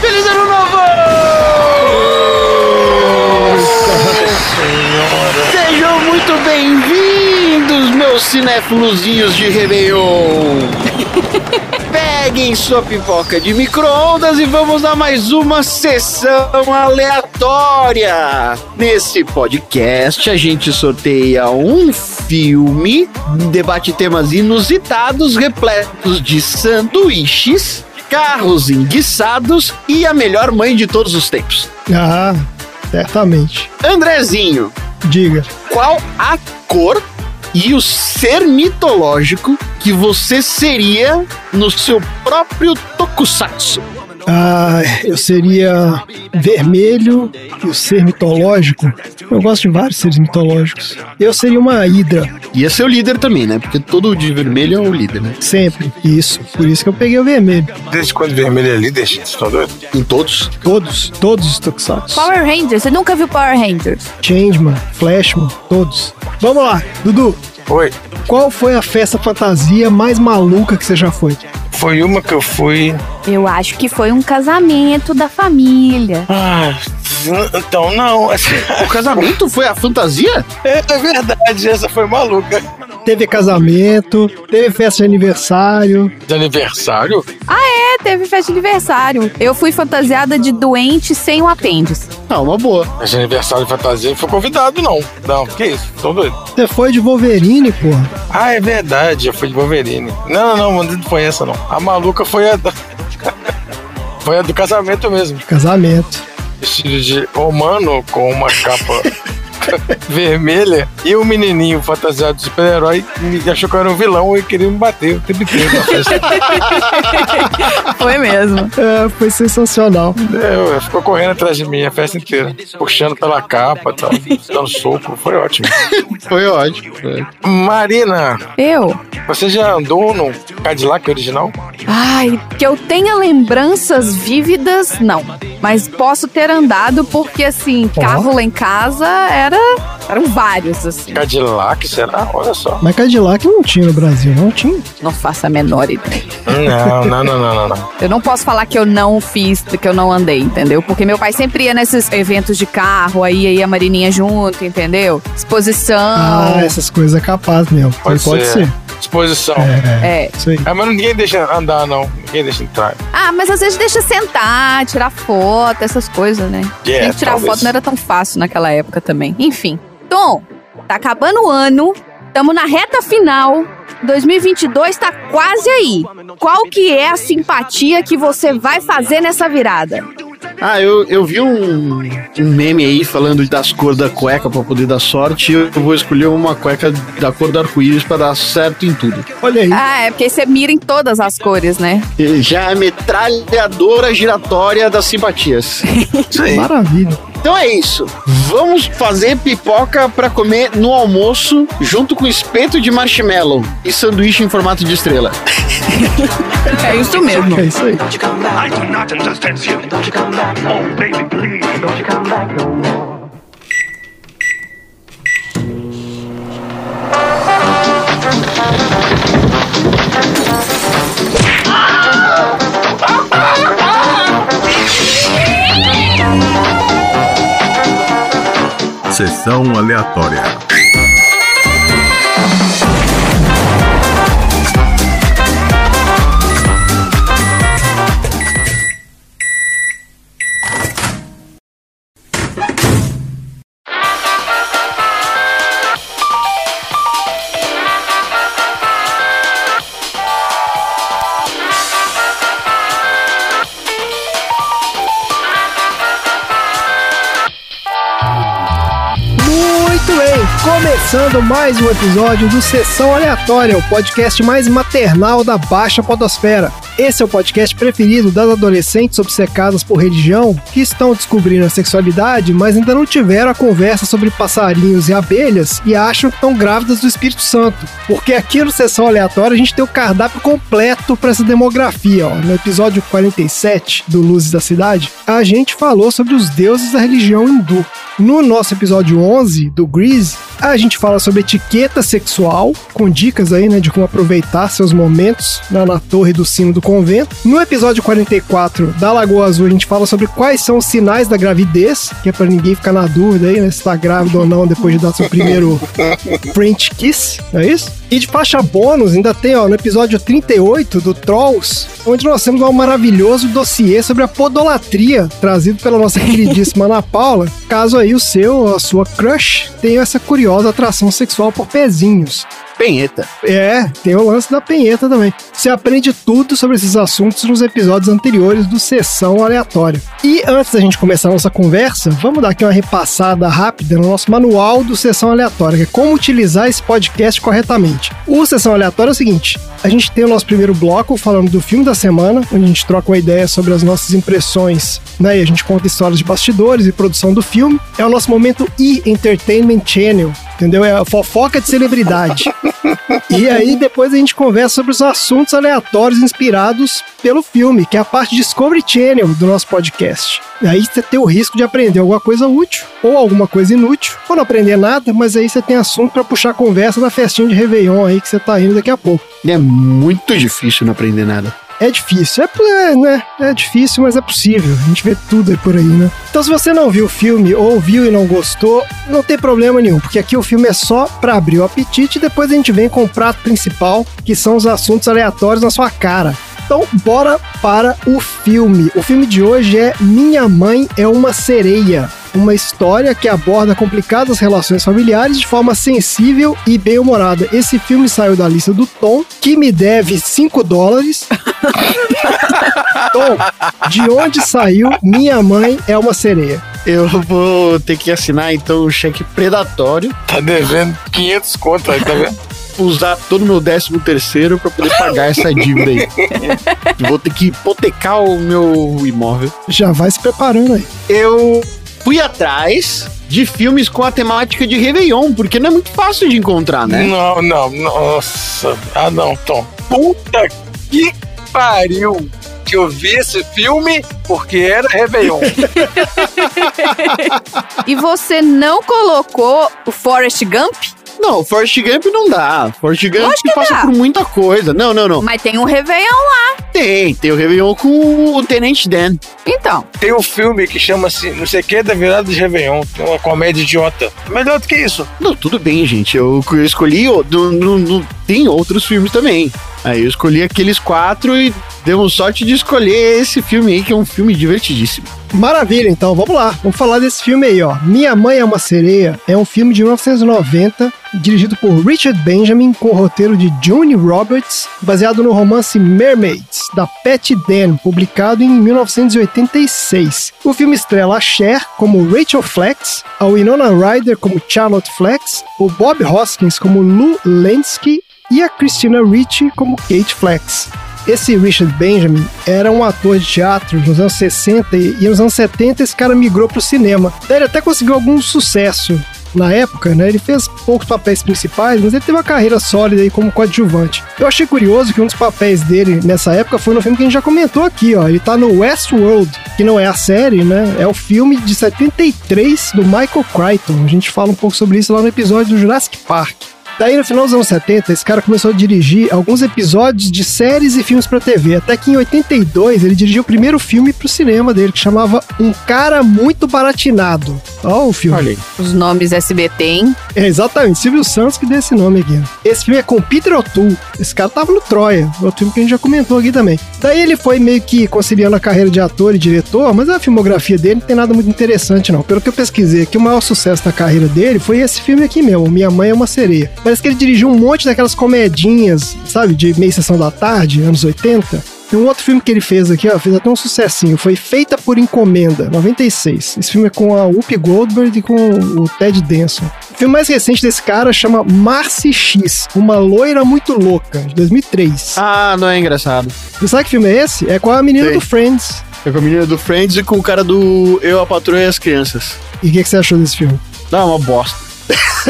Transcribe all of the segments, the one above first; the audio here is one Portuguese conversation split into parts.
Feliz ano novo! Sejam muito bem-vindos, meus cinéfilozinhos de Réveillon! Peguem sua pipoca de micro-ondas e vamos a mais uma sessão aleatória. Nesse podcast, a gente sorteia um filme, debate temas inusitados, repletos de sanduíches, carros enguiçados e a melhor mãe de todos os tempos. Ah, certamente. Andrezinho, Diga. qual a cor e o ser mitológico que você seria no seu próprio tokusatsu? Ah, eu seria vermelho e o ser mitológico. Eu gosto de vários seres mitológicos. Eu seria uma hidra, Ia ser o líder também, né? Porque todo de vermelho é o líder, né? sempre. Isso. Por isso que eu peguei o vermelho. Desde quando vermelho é líder, gente? Estão doidos? Em todos. Todos, todos os tokusatsu. Power Rangers, você nunca viu Power Rangers? Changeman, Flashman, todos. Vamos lá, Dudu. Oi. Qual foi a festa fantasia mais maluca que você já foi? Foi uma que eu fui. Eu acho que foi um casamento da família. Ah, então não. assim, O casamento foi a fantasia? É, é verdade, essa foi maluca. Teve casamento, teve festa de aniversário. De aniversário? É, teve festa de aniversário. Eu fui fantasiada de doente sem o apêndice. Ah, uma boa. Mas de aniversário de fantasia não foi convidado, não. Não, que isso? Estão doidos? Você foi de Wolverine, porra. Ah, é verdade, eu fui de Wolverine. Não, não, não, não foi essa, não. A maluca foi a. foi a do casamento mesmo. Casamento. Vestido de humano com uma capa vermelha e um menininho fantasiado de super-herói me achou que eu era um vilão e queria me bater o tempo inteiro na festa. Foi mesmo. É, foi sensacional. É, eu- ficou correndo atrás de mim a festa inteira, puxando pela capa, tal, dando soco, foi ótimo. Foi ótimo. foi. Marina, Eu? você já andou no Cadillac original? Ai, que eu tenha lembranças vívidas, não. Mas posso ter andado porque, assim, carro lá em casa era. Eram vários, assim. Cadillac, será? Olha só. Mas Cadillac não tinha no Brasil, não tinha. Não faço a menor ideia. Não, não, não, não, não, não. Eu não posso falar que eu não fiz, que eu não andei, entendeu? Porque meu pai sempre ia nesses eventos de carro, aí ia a Marininha junto, entendeu? Exposição. Ah, essas coisas é capaz mesmo. Pode, Pode, ser. ser. Exposição. É, É. aí. Ah, mas ninguém deixa andar, não. Ninguém deixa entrar. Ah, mas às vezes deixa sentar, tirar foto, essas coisas, né? É, Gente, tirar talvez. foto não era tão fácil naquela época também. Enfim. Tom, tá acabando o ano, estamos na reta final. 2022 tá quase aí. Qual que é a simpatia que você vai fazer nessa virada? Ah, eu, eu vi um, um meme aí falando das cores da cueca pra poder dar sorte. e Eu vou escolher uma cueca da cor do arco-íris pra dar certo em tudo. Olha aí. Ah, é porque você mira em todas as cores, né? Já é a metralhadora giratória das simpatias. Isso aí. Maravilha. Então é isso. Vamos fazer pipoca pra comer no almoço, junto com espeto de marshmallow e sanduíche em formato de estrela. É isso mesmo. É isso aí. I do not understand you. Oh, baby, please. Don't you come back no more. Sessão aleatória. Começando mais um episódio do Sessão Aleatória, o podcast mais maternal da Baixa Podosfera. Esse é o podcast preferido das adolescentes obcecadas por religião que estão descobrindo a sexualidade, mas ainda não tiveram a conversa sobre passarinhos e abelhas e acham que estão grávidas do Espírito Santo. Porque aqui no Sessão Aleatória a gente tem o cardápio completo para essa demografia. Ó. No episódio 47 do Luzes da Cidade, a gente falou sobre os deuses da religião hindu. No nosso episódio 11 do Grease, a gente fala sobre etiqueta sexual, com dicas aí, né, de como aproveitar seus momentos na torre do sino do convento. No episódio 44 da Lagoa Azul, a gente fala sobre quais são os sinais da gravidez, que é para ninguém ficar na dúvida aí, né, se tá grávido ou não depois de dar seu primeiro French kiss, não é isso? E de faixa bônus, ainda tem, ó, no episódio 38 do Trolls, onde nós temos um maravilhoso dossiê sobre a podolatria, trazido pela nossa queridíssima Ana Paula. Caso aí o seu, a sua crush, tenha essa curiosa atração sexual por pezinhos. Penheta. É, tem o lance da penheta também. Você aprende tudo sobre esses assuntos nos episódios anteriores do Sessão Aleatória. E antes da gente começar a nossa conversa, vamos dar aqui uma repassada rápida no nosso manual do Sessão Aleatória, que é como utilizar esse podcast corretamente. O Sessão Aleatória é o seguinte: a gente tem o nosso primeiro bloco falando do filme da semana, onde a gente troca uma ideia sobre as nossas impressões, né? E a gente conta histórias de bastidores e produção do filme. É o nosso momento e-Entertainment Channel, entendeu? É fofoca de celebridade. e aí depois a gente conversa sobre os assuntos aleatórios inspirados pelo filme, que é a parte Discovery Channel do nosso podcast. E aí você tem o risco de aprender alguma coisa útil ou alguma coisa inútil, ou não aprender nada, mas aí você tem assunto para puxar conversa na festinha de Réveillon aí que você tá indo daqui a pouco. É muito difícil não aprender nada. É difícil, é, é, né? É difícil, mas é possível. A gente vê tudo por aí, né? Então, se você não viu o filme ou viu e não gostou, não tem problema nenhum, porque aqui o filme é só para abrir o apetite e depois a gente vem com o prato principal, que são os assuntos aleatórios na sua cara. Então, bora para o filme. O filme de hoje é Minha Mãe é uma Sereia. Uma história que aborda complicadas relações familiares de forma sensível e bem-humorada. Esse filme saiu da lista do Tom, que me deve 5 dólares. Tom, de onde saiu Minha Mãe é uma Sereia? Eu vou ter que assinar então um cheque predatório, Tá devendo 500 conto aí, tá vendo? usar todo o meu décimo terceiro para poder pagar essa dívida aí. vou ter que hipotecar o meu imóvel. Já vai se preparando aí. Eu fui atrás de filmes com a temática de Réveillon, porque não é muito fácil de encontrar, né? Não, não, nossa. Ah, não, Tom. Puta que pariu que eu vi esse filme porque era Réveillon. E você não colocou o Forrest Gump? Não, Forrest Gump não dá. Forrest Gump Lógico que passa dá. por muita coisa. Não, não, não. Mas tem um Réveillon lá. Tem, tem o Réveillon com o Tenente Dan. Então, Tem um filme que chama-se Não sei o que da virada de Réveillon. Tem uma comédia idiota. Melhor do que isso. Não, tudo bem, gente. Eu, eu escolhi. tem outros filmes também. Aí eu escolhi aqueles quatro e demos sorte de escolher esse filme aí, que é um filme divertidíssimo. Maravilha, então vamos lá. Vamos falar desse filme aí, ó. Minha Mãe é uma Sereia é um filme de 1990, dirigido por Richard Benjamin, com o roteiro de June Roberts, baseado no romance Mermaids, da Patty Dan, publicado em 1986. O filme estrela a Cher como Rachel Flex, a Winona Ryder como Charlotte Flex, o Bob Hoskins como Lou Lansky e a Christina Ricci como Kate Flex. Esse Richard Benjamin era um ator de teatro nos anos 60 e, nos anos 70 esse cara migrou para o cinema. Ele até conseguiu algum sucesso na época, né? Ele fez poucos papéis principais, mas ele teve uma carreira sólida aí como coadjuvante. Eu achei curioso que um dos papéis dele nessa época foi no filme que a gente já comentou aqui, ó. Ele tá no Westworld, que não é a série, né? É o filme de 73 do Michael Crichton. A gente fala um pouco sobre isso lá no episódio do Jurassic Park. Daí, no final dos anos 70, esse cara começou a dirigir alguns episódios de séries e filmes pra TV. Até que em 82 ele dirigiu o primeiro filme pro cinema dele, que chamava Um Cara Muito Baratinado. Ó, o filme. Olha aí. os nomes SBT, hein? É, exatamente, Silvio Santos que deu esse nome aqui. Esse filme é com Peter O'Toole. Esse cara tava no Troia, outro filme que a gente já comentou aqui também. Daí ele foi meio que conciliando a carreira de ator e diretor, mas a filmografia dele não tem nada muito interessante, não. Pelo que eu pesquisei aqui, o maior sucesso da carreira dele foi esse filme aqui mesmo, Minha Mãe é uma Sereia. Parece que ele dirigiu um monte daquelas comedinhas, sabe, de meia sessão da tarde, anos 80. Tem um outro filme que ele fez aqui, ó, fez até um sucessinho. Foi Feita por Encomenda, 96. Esse filme é com a Whoopi Goldberg e com o Ted Danson. O filme mais recente desse cara chama Marcy X, Uma Loira Muito Louca, de 2003. Ah, não é engraçado. Você sabe que filme é esse? É com a menina Sei. do Friends. É com a menina do Friends e com o cara do Eu, a Patroa e as Crianças. E o que, que você achou desse filme? Dá uma bosta.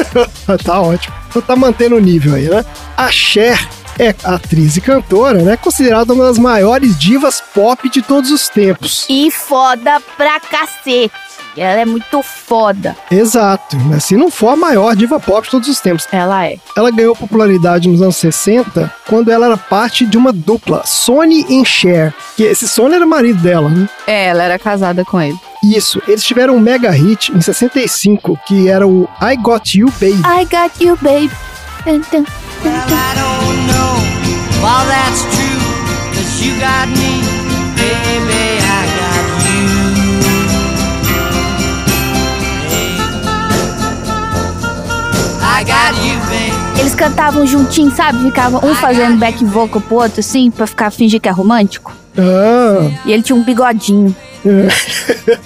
tá ótimo. Então tá mantendo o nível aí, né? A Cher é atriz e cantora, né? Considerada uma das maiores divas pop de todos os tempos. E foda pra cacete. Ela é muito foda. Exato, né? Se não for a maior diva pop de todos os tempos. Ela é. Ela ganhou popularidade nos anos 60 quando ela era parte de uma dupla, Sony e Cher. Que esse Sony era marido dela, né? É, ela era casada com ele. Isso, eles tiveram um mega hit em 65, que era o I Got You Baby. I got you, babe. Tum, tum. I don't know all that's true, cause you got me, Eles cantavam juntinhos, sabe? Ficavam um fazendo back vocal pro outro, assim, pra ficar fingir que é romântico. Ah, E ele tinha um bigodinho.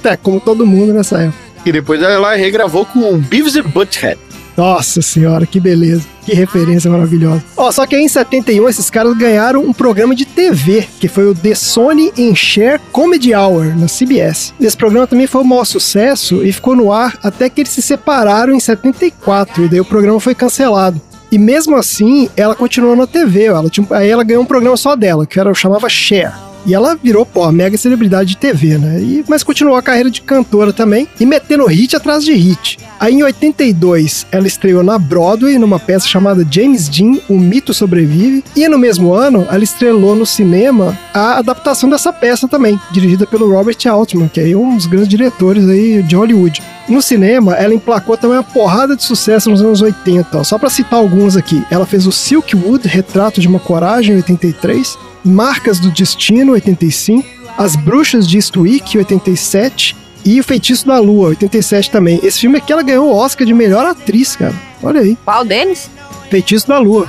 é, como todo mundo nessa época. E depois ela regravou com Beavis and Butthead. Nossa senhora, que beleza. Que referência maravilhosa. Ó, só que aí em 71 esses caras ganharam um programa de TV, que foi o The Sony and Cher Comedy Hour, na CBS. Esse programa também foi um maior sucesso e ficou no ar até que eles se separaram em 74, e daí o programa foi cancelado. E mesmo assim, ela continuou na TV. Ela tinha, aí ela ganhou um programa só dela, que era, chamava Cher. E ela virou, pô, mega celebridade de TV, né? E, mas continuou a carreira de cantora também e metendo hit atrás de hit. Aí em 82, ela estreou na Broadway numa peça chamada James Dean, O Mito Sobrevive. E no mesmo ano, ela estrelou no cinema a adaptação dessa peça também, dirigida pelo Robert Altman, que é um dos grandes diretores aí de Hollywood. No cinema, ela emplacou também uma porrada de sucesso nos anos 80. ó. Só pra citar alguns aqui, ela fez o Silkwood, Retrato de uma Coragem, em 83. Marcas do Destino, 85. As Bruxas de Eastwick, 87. E O Feitiço da Lua, 87 também. Esse filme aqui ela ganhou o Oscar de melhor atriz, cara. Olha aí. Qual deles? Feitiço da Lua.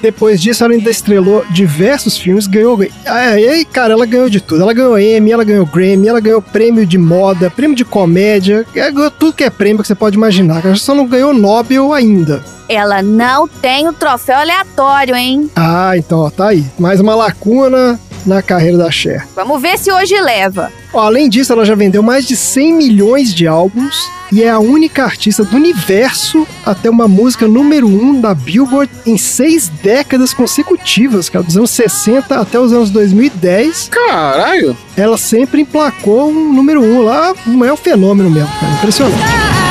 Depois disso, ela ainda estrelou diversos filmes, ganhou. E aí, cara, ela ganhou de tudo. Ela ganhou Emmy, ela ganhou Grammy, ela ganhou prêmio de moda, prêmio de comédia, ela ganhou tudo que é prêmio que você pode imaginar. Ela só não ganhou Nobel ainda. Ela não tem o troféu aleatório, hein? Ah, então, ó, tá aí. Mais uma lacuna na carreira da Cher. Vamos ver se hoje leva. Ó, além disso, ela já vendeu mais de 100 milhões de álbuns e é a única artista do universo a ter uma música número 1 um da Billboard em seis décadas consecutivas, cara, dos anos 60 até os anos 2010. Caralho! Ela sempre emplacou um número 1 um lá, um maior fenômeno mesmo, cara, impressionante. I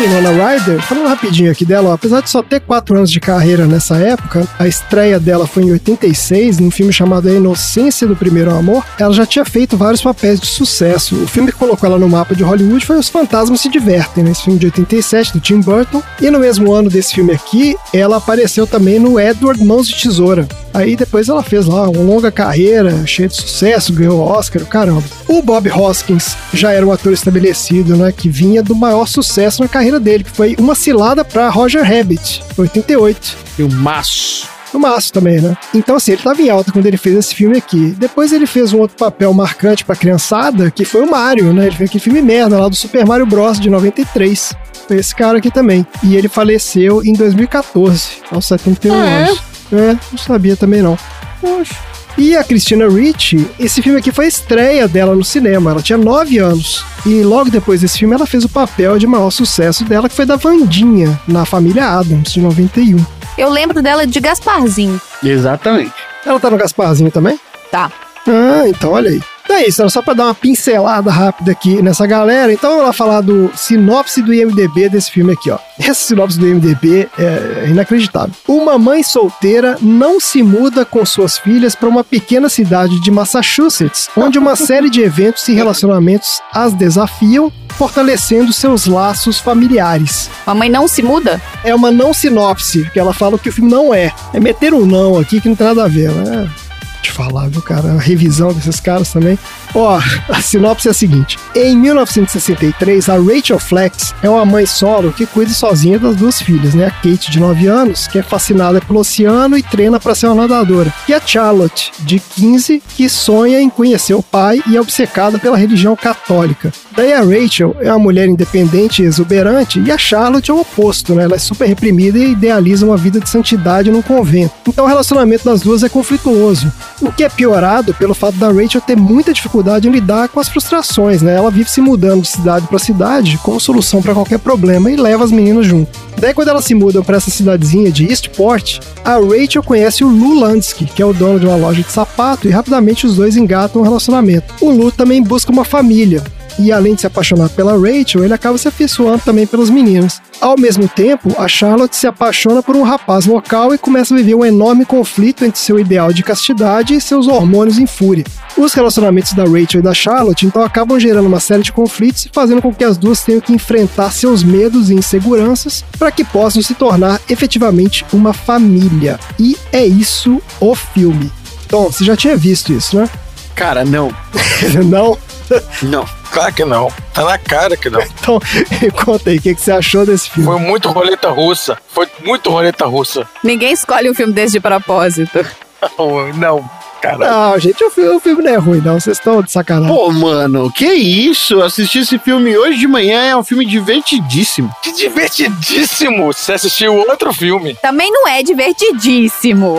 Winona Ryder, falando rapidinho aqui dela, ó, apesar de só ter 4 anos de carreira nessa época, a estreia dela foi em 86, num filme chamado A Inocência do Primeiro Amor. Ela já tinha feito vários papéis de sucesso. O filme que colocou ela no mapa de Hollywood foi Os Fantasmas Se Divertem, né? esse filme de 87, do Tim Burton. E no mesmo ano desse filme aqui, ela apareceu também no Edward Mãos de Tesoura. Aí depois ela fez lá uma longa carreira, cheia de sucesso, ganhou Oscar, o caramba. O Bob Hoskins já era um ator estabelecido, né? Que vinha do maior sucesso na carreira dele, que foi Uma Cilada para Roger Rabbit, 88. E o maço. No Maço também, né? Então, assim, ele tava em alta quando ele fez esse filme aqui. Depois ele fez um outro papel marcante pra criançada, que foi o Mario, né? Ele fez aquele filme merda lá do Super Mario Bros. de 93. Foi esse cara aqui também. E ele faleceu em 2014, aos 71 Ah, é? anos. É, não sabia também não. Poxa. E a Christina Ricci, esse filme aqui foi a estreia dela no cinema. Ela tinha 9 anos. E logo depois desse filme, ela fez o papel de maior sucesso dela, que foi da Vandinha, na família Adams, de 91. Eu lembro dela de Gasparzinho. Exatamente. Ela tá no Gasparzinho também? Tá. Ah, então olha aí. Então é isso, era só pra dar uma pincelada rápida aqui nessa galera. Então vamos lá falar do sinopse do IMDB desse filme aqui, ó. Essa sinopse do IMDB é inacreditável. Uma mãe solteira não se muda com suas filhas para uma pequena cidade de Massachusetts, onde uma série de eventos e relacionamentos as desafiam, fortalecendo seus laços familiares. Mamãe não se muda? É uma não sinopse, que ela fala que o filme não é. É meter um não aqui que não tem nada a ver, né? Te falar, viu, cara? A revisão desses caras também. Ó, a sinopse é a seguinte: em 1963, a Rachel Flex é uma mãe solo que cuida sozinha das duas filhas, né? A Kate, de 9 anos, que é fascinada pelo oceano e treina para ser uma nadadora, e a Charlotte, de 15, que sonha em conhecer o pai e é obcecada pela religião católica. Daí a Rachel é uma mulher independente e exuberante, e a Charlotte é o oposto, né? Ela é super reprimida e idealiza uma vida de santidade num convento. Então o relacionamento das duas é conflituoso, o que é piorado pelo fato da Rachel ter muita dificuldade em lidar com as frustrações, né? Ela vive se mudando de cidade para cidade como solução para qualquer problema e leva as meninas junto. Daí quando elas se mudam para essa cidadezinha de Eastport, a Rachel conhece o Lou Lansky, que é o dono de uma loja de sapato, e rapidamente os dois engatam um relacionamento. O Lou também busca uma família, e além de se apaixonar pela Rachel, ele acaba se afeiçoando também pelos meninos. Ao mesmo tempo, a Charlotte se apaixona por um rapaz local e começa a viver um enorme conflito entre seu ideal de castidade e seus hormônios em fúria. Os relacionamentos da Rachel e da Charlotte então acabam gerando uma série de conflitos e fazendo com que as duas tenham que enfrentar seus medos e inseguranças para que possam se tornar efetivamente uma família. E é isso o filme. Tom, você já tinha visto isso, né? Cara, não. Não? Não. Claro que não. Tá na cara que não. Então, conta aí, o que, que você achou desse filme? Foi muito roleta russa. Foi muito roleta russa. Ninguém escolhe um filme desse de propósito. Não, não, cara. Não, gente, o filme, o filme não é ruim, não. Vocês estão de sacanagem. Pô, mano, que isso? Assistir esse filme hoje de manhã é um filme divertidíssimo. Que divertidíssimo. Você assistiu outro filme. Também não é divertidíssimo.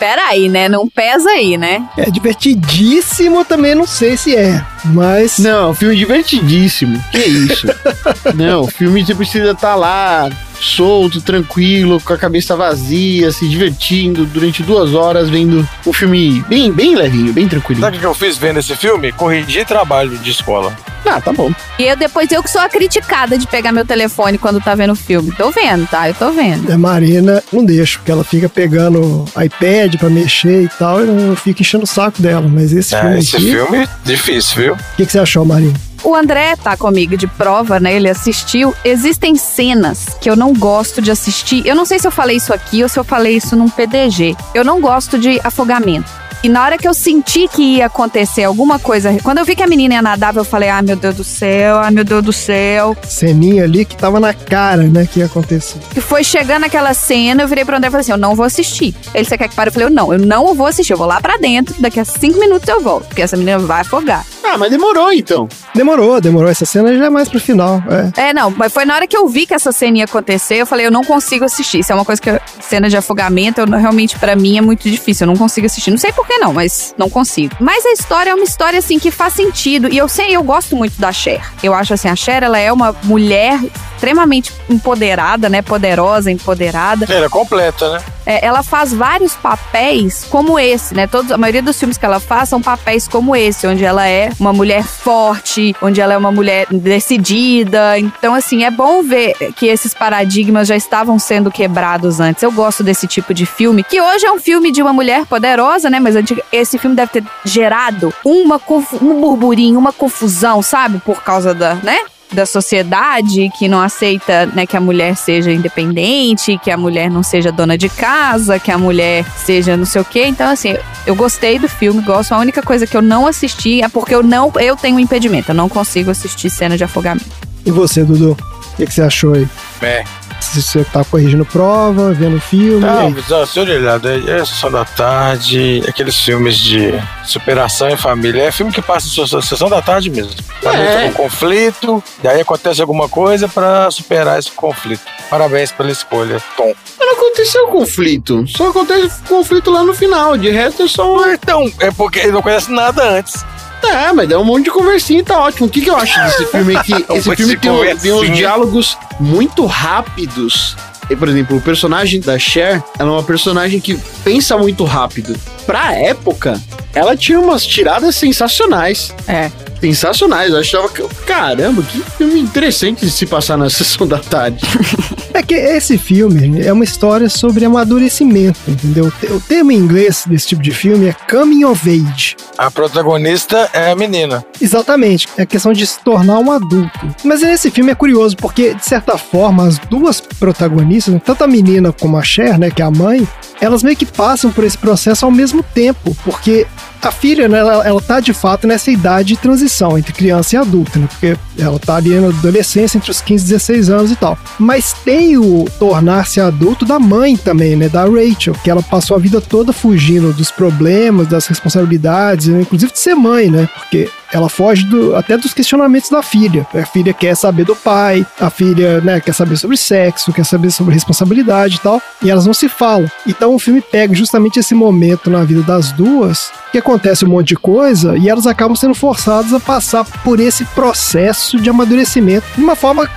Pera aí, né? Não pesa aí, né? É divertidíssimo, também não sei se é. Mas. Não, filme divertidíssimo. Que isso? não, filme você precisa estar lá, solto, tranquilo, com a cabeça vazia, se divertindo durante duas horas, vendo um filme bem, bem levinho, bem tranquilo. Sabe o que eu fiz vendo esse filme? Corrigi trabalho de escola. Ah, tá bom. E eu depois eu que sou a criticada de pegar meu telefone quando tá vendo o filme. Tô vendo, tá? Eu tô vendo. A Marina não deixa, porque ela fica pegando iPad pra mexer e tal, e eu fico enchendo o saco dela. Mas esse filme É, esse aqui. filme, difícil, viu? O que, que você achou, Marina? O André tá comigo de prova, né? Ele assistiu. Existem cenas que eu não gosto de assistir. Eu não sei se eu falei isso aqui ou se eu falei isso num PDG. Eu não gosto de afogamento. E na hora que eu senti que ia acontecer alguma coisa, quando eu vi que a menina ia nadar, eu falei: ai meu Deus do céu, ai meu Deus do céu. Ceninha ali que tava na cara, né, que ia acontecer. E foi chegando aquela cena, eu virei pro André e falei assim: eu não vou assistir. Ele, você quer que pare? Eu falei: eu não, eu não vou assistir. Eu vou lá pra dentro, daqui a cinco minutos eu volto, porque essa menina vai afogar. Ah, mas demorou então. Demorou, demorou. Essa cena já é mais pro final. É. É, não, mas foi na hora que eu vi que essa cena ia acontecer, eu falei, eu não consigo assistir. Isso é uma coisa que. eu- Cena de afogamento, eu, realmente, pra mim, é muito difícil. Eu não consigo assistir. Não sei por não, mas não consigo. Mas a história é uma história, assim, que faz sentido. E eu sei, eu gosto muito da Cher. Eu acho assim, a Cher, ela é uma mulher extremamente empoderada, né? Poderosa, empoderada. Era completa, né? É, ela faz vários papéis como esse, né? Todos, a maioria dos filmes que ela faz são papéis como esse, onde ela é uma mulher forte, onde ela é uma mulher decidida. Então, assim, é bom ver que esses paradigmas já estavam sendo quebrados antes. Eu gosto desse tipo de filme, que hoje é um filme de uma mulher poderosa, né? Mas antiga- esse filme deve ter gerado uma, um burburinho, uma confusão, sabe? Por causa da, né? Da sociedade que não aceita né, que a mulher seja independente, que a mulher não seja dona de casa, que a mulher seja não sei o quê. Então, assim, eu gostei do filme, gosto. A única coisa que eu não assisti é porque eu não eu tenho um impedimento. Eu não consigo assistir cena de afogamento. E você, Dudu? O que, que você achou aí? É. Se você tá corrigindo prova, vendo filme. Não, mas se olha olhado, é, é Sessão da Tarde, aqueles filmes de superação em família. É filme que passa em Sessão- da Tarde mesmo. Tá É. um conflito, e aí acontece alguma coisa pra superar esse conflito. Parabéns pela escolha, Tom. Mas não aconteceu conflito. Só acontece conflito lá no final. De resto é só um. Então, é porque ele não conhece nada antes. É, mas dá um monte de conversinha e tá ótimo. O que, que eu acho desse filme é que esse filme de tem, um- tem uns diálogos muito rápidos. E, por exemplo, o personagem da Cher, ela é uma personagem que pensa muito rápido. Pra época, ela tinha umas tiradas sensacionais. É. Sensacionais. Eu achava que, caramba, que filme interessante de se passar na sessão da tarde. É que esse filme é uma história sobre amadurecimento, entendeu? O te- O termo em inglês desse tipo de filme é coming of age. A protagonista é a menina. Exatamente, é a questão de se tornar um adulto. Mas esse filme é curioso porque, de certa forma, as duas protagonistas, tanto a menina como a Cher, né, que é a mãe, elas meio que passam por esse processo ao mesmo tempo, porque A filha, né, ela, ela tá de fato nessa idade de transição entre criança e adulta, né? Porque ela tá ali na adolescência, entre os 15 e 16 anos e tal. Mas tem o tornar-se adulto da mãe também, né? Da Rachel, que ela passou a vida toda fugindo dos problemas, das responsabilidades, né, inclusive de ser mãe, né? Porque ela foge do- até dos questionamentos da filha. A filha quer saber do pai, a filha né, quer saber sobre sexo, quer saber sobre responsabilidade e tal, e elas não se falam. Então o filme pega justamente esse momento na vida das duas, que acontece um monte de coisa, e elas acabam sendo forçadas a passar por esse processo de amadurecimento de uma forma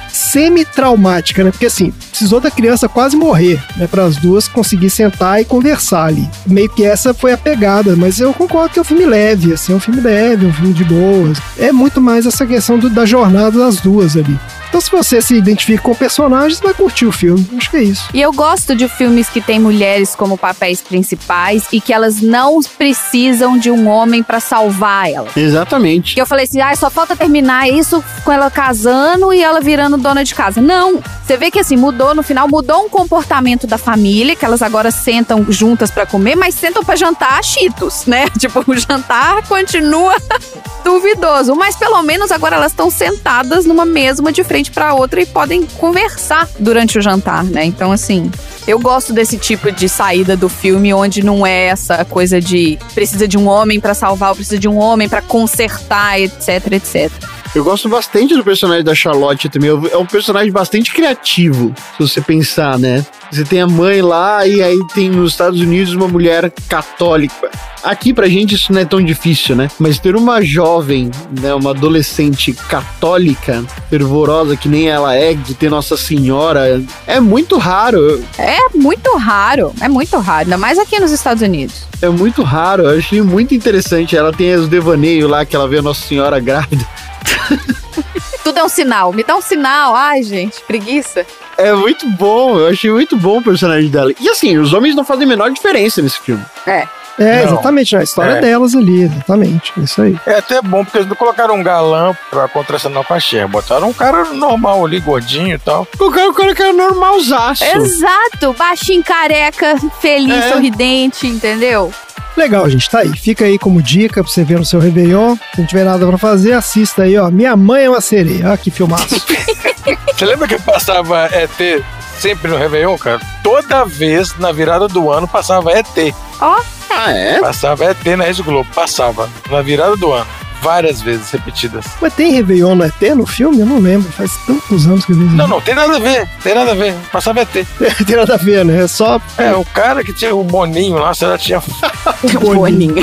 semi-traumática, né? Porque assim, precisou da criança quase morrer, né? Para as duas conseguir sentar e conversar ali. Meio que essa foi a pegada, mas eu concordo que é um filme leve, assim, é um filme leve, um filme de boas. É muito mais essa questão do- da jornada das duas ali. Então, se você se identifica com personagens, vai curtir o filme. Acho que é isso. E eu gosto de filmes que tem mulheres como papéis principais e que elas não precisam de um homem pra salvar elas. Exatamente. Que eu falei assim, ah, só falta terminar isso com ela casando e ela virando dona de casa. Não, você vê que assim, mudou no final, mudou um comportamento da família, que elas agora sentam juntas pra comer, mas sentam pra jantar cheetos, né? Tipo, o jantar continua duvidoso, mas pelo menos agora elas estão sentadas numa mesma de frente pra outra e podem conversar durante o jantar, né? Então assim, eu gosto desse tipo de saída do filme onde não é essa coisa de precisa de um homem pra salvar, precisa de um homem pra consertar, etc, etc. Eu gosto bastante do personagem da Charlotte também. É um personagem bastante criativo, se você pensar, né? Você tem a mãe lá e aí tem nos Estados Unidos uma mulher católica. Aqui pra gente isso não é tão difícil, né? Mas ter uma jovem, né, uma adolescente católica, fervorosa que nem ela é, de ter Nossa Senhora, é muito raro. É muito raro, é muito raro, ainda mais aqui nos Estados Unidos. É muito raro. Eu achei muito interessante. Ela tem os devaneios lá que ela vê a Nossa Senhora grávida. Tudo é um sinal, me dá um sinal. Ai, gente, preguiça. É muito bom, eu achei muito bom o personagem dela. E assim, os homens não fazem a menor diferença nesse filme. É. É, Não. exatamente, né? a história É. delas ali, exatamente. É isso aí. É até bom, porque eles não colocaram um galã pra contracenar com a Cher. Botaram um cara normal ali, gordinho e tal. O cara, o cara que era normalzaço. Exato, baixinho, careca, feliz, É. sorridente, entendeu? Legal, gente, tá aí. Fica aí como dica pra você ver no seu Réveillon. Se não tiver nada pra fazer, assista aí, ó. Minha mãe é uma sereia. Ah, que filmaço. Você lembra que passava ET sempre no Réveillon, cara? Toda vez, na virada do ano, passava ET. Ah, é? Passava ET na Rede Globo. Passava. Na virada do ano. Várias vezes repetidas. Mas tem Réveillon no ET no filme? Eu não lembro. Faz tantos anos que eu vi. isso. Não, não, tem nada a ver. Tem nada a ver. Passava ET. tem nada a ver, né? É só. É, o cara que tinha o Boninho lá, você já tinha Boninho.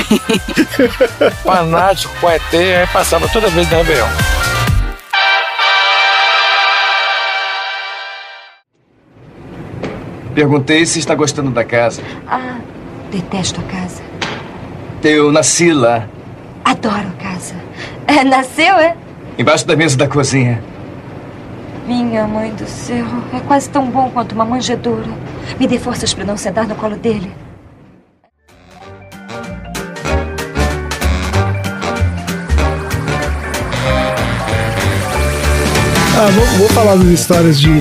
fanático com ET, aí passava toda vez no Réveillon. Perguntei se está gostando da casa. Ah, detesto a casa. Eu nasci lá, Adoro casa. É, nasceu, é? embaixo da mesa da cozinha. Minha mãe do céu, é quase tão bom quanto uma manjedoura. Me dê forças para não sentar no colo dele. Ah, vou, vou falar das histórias de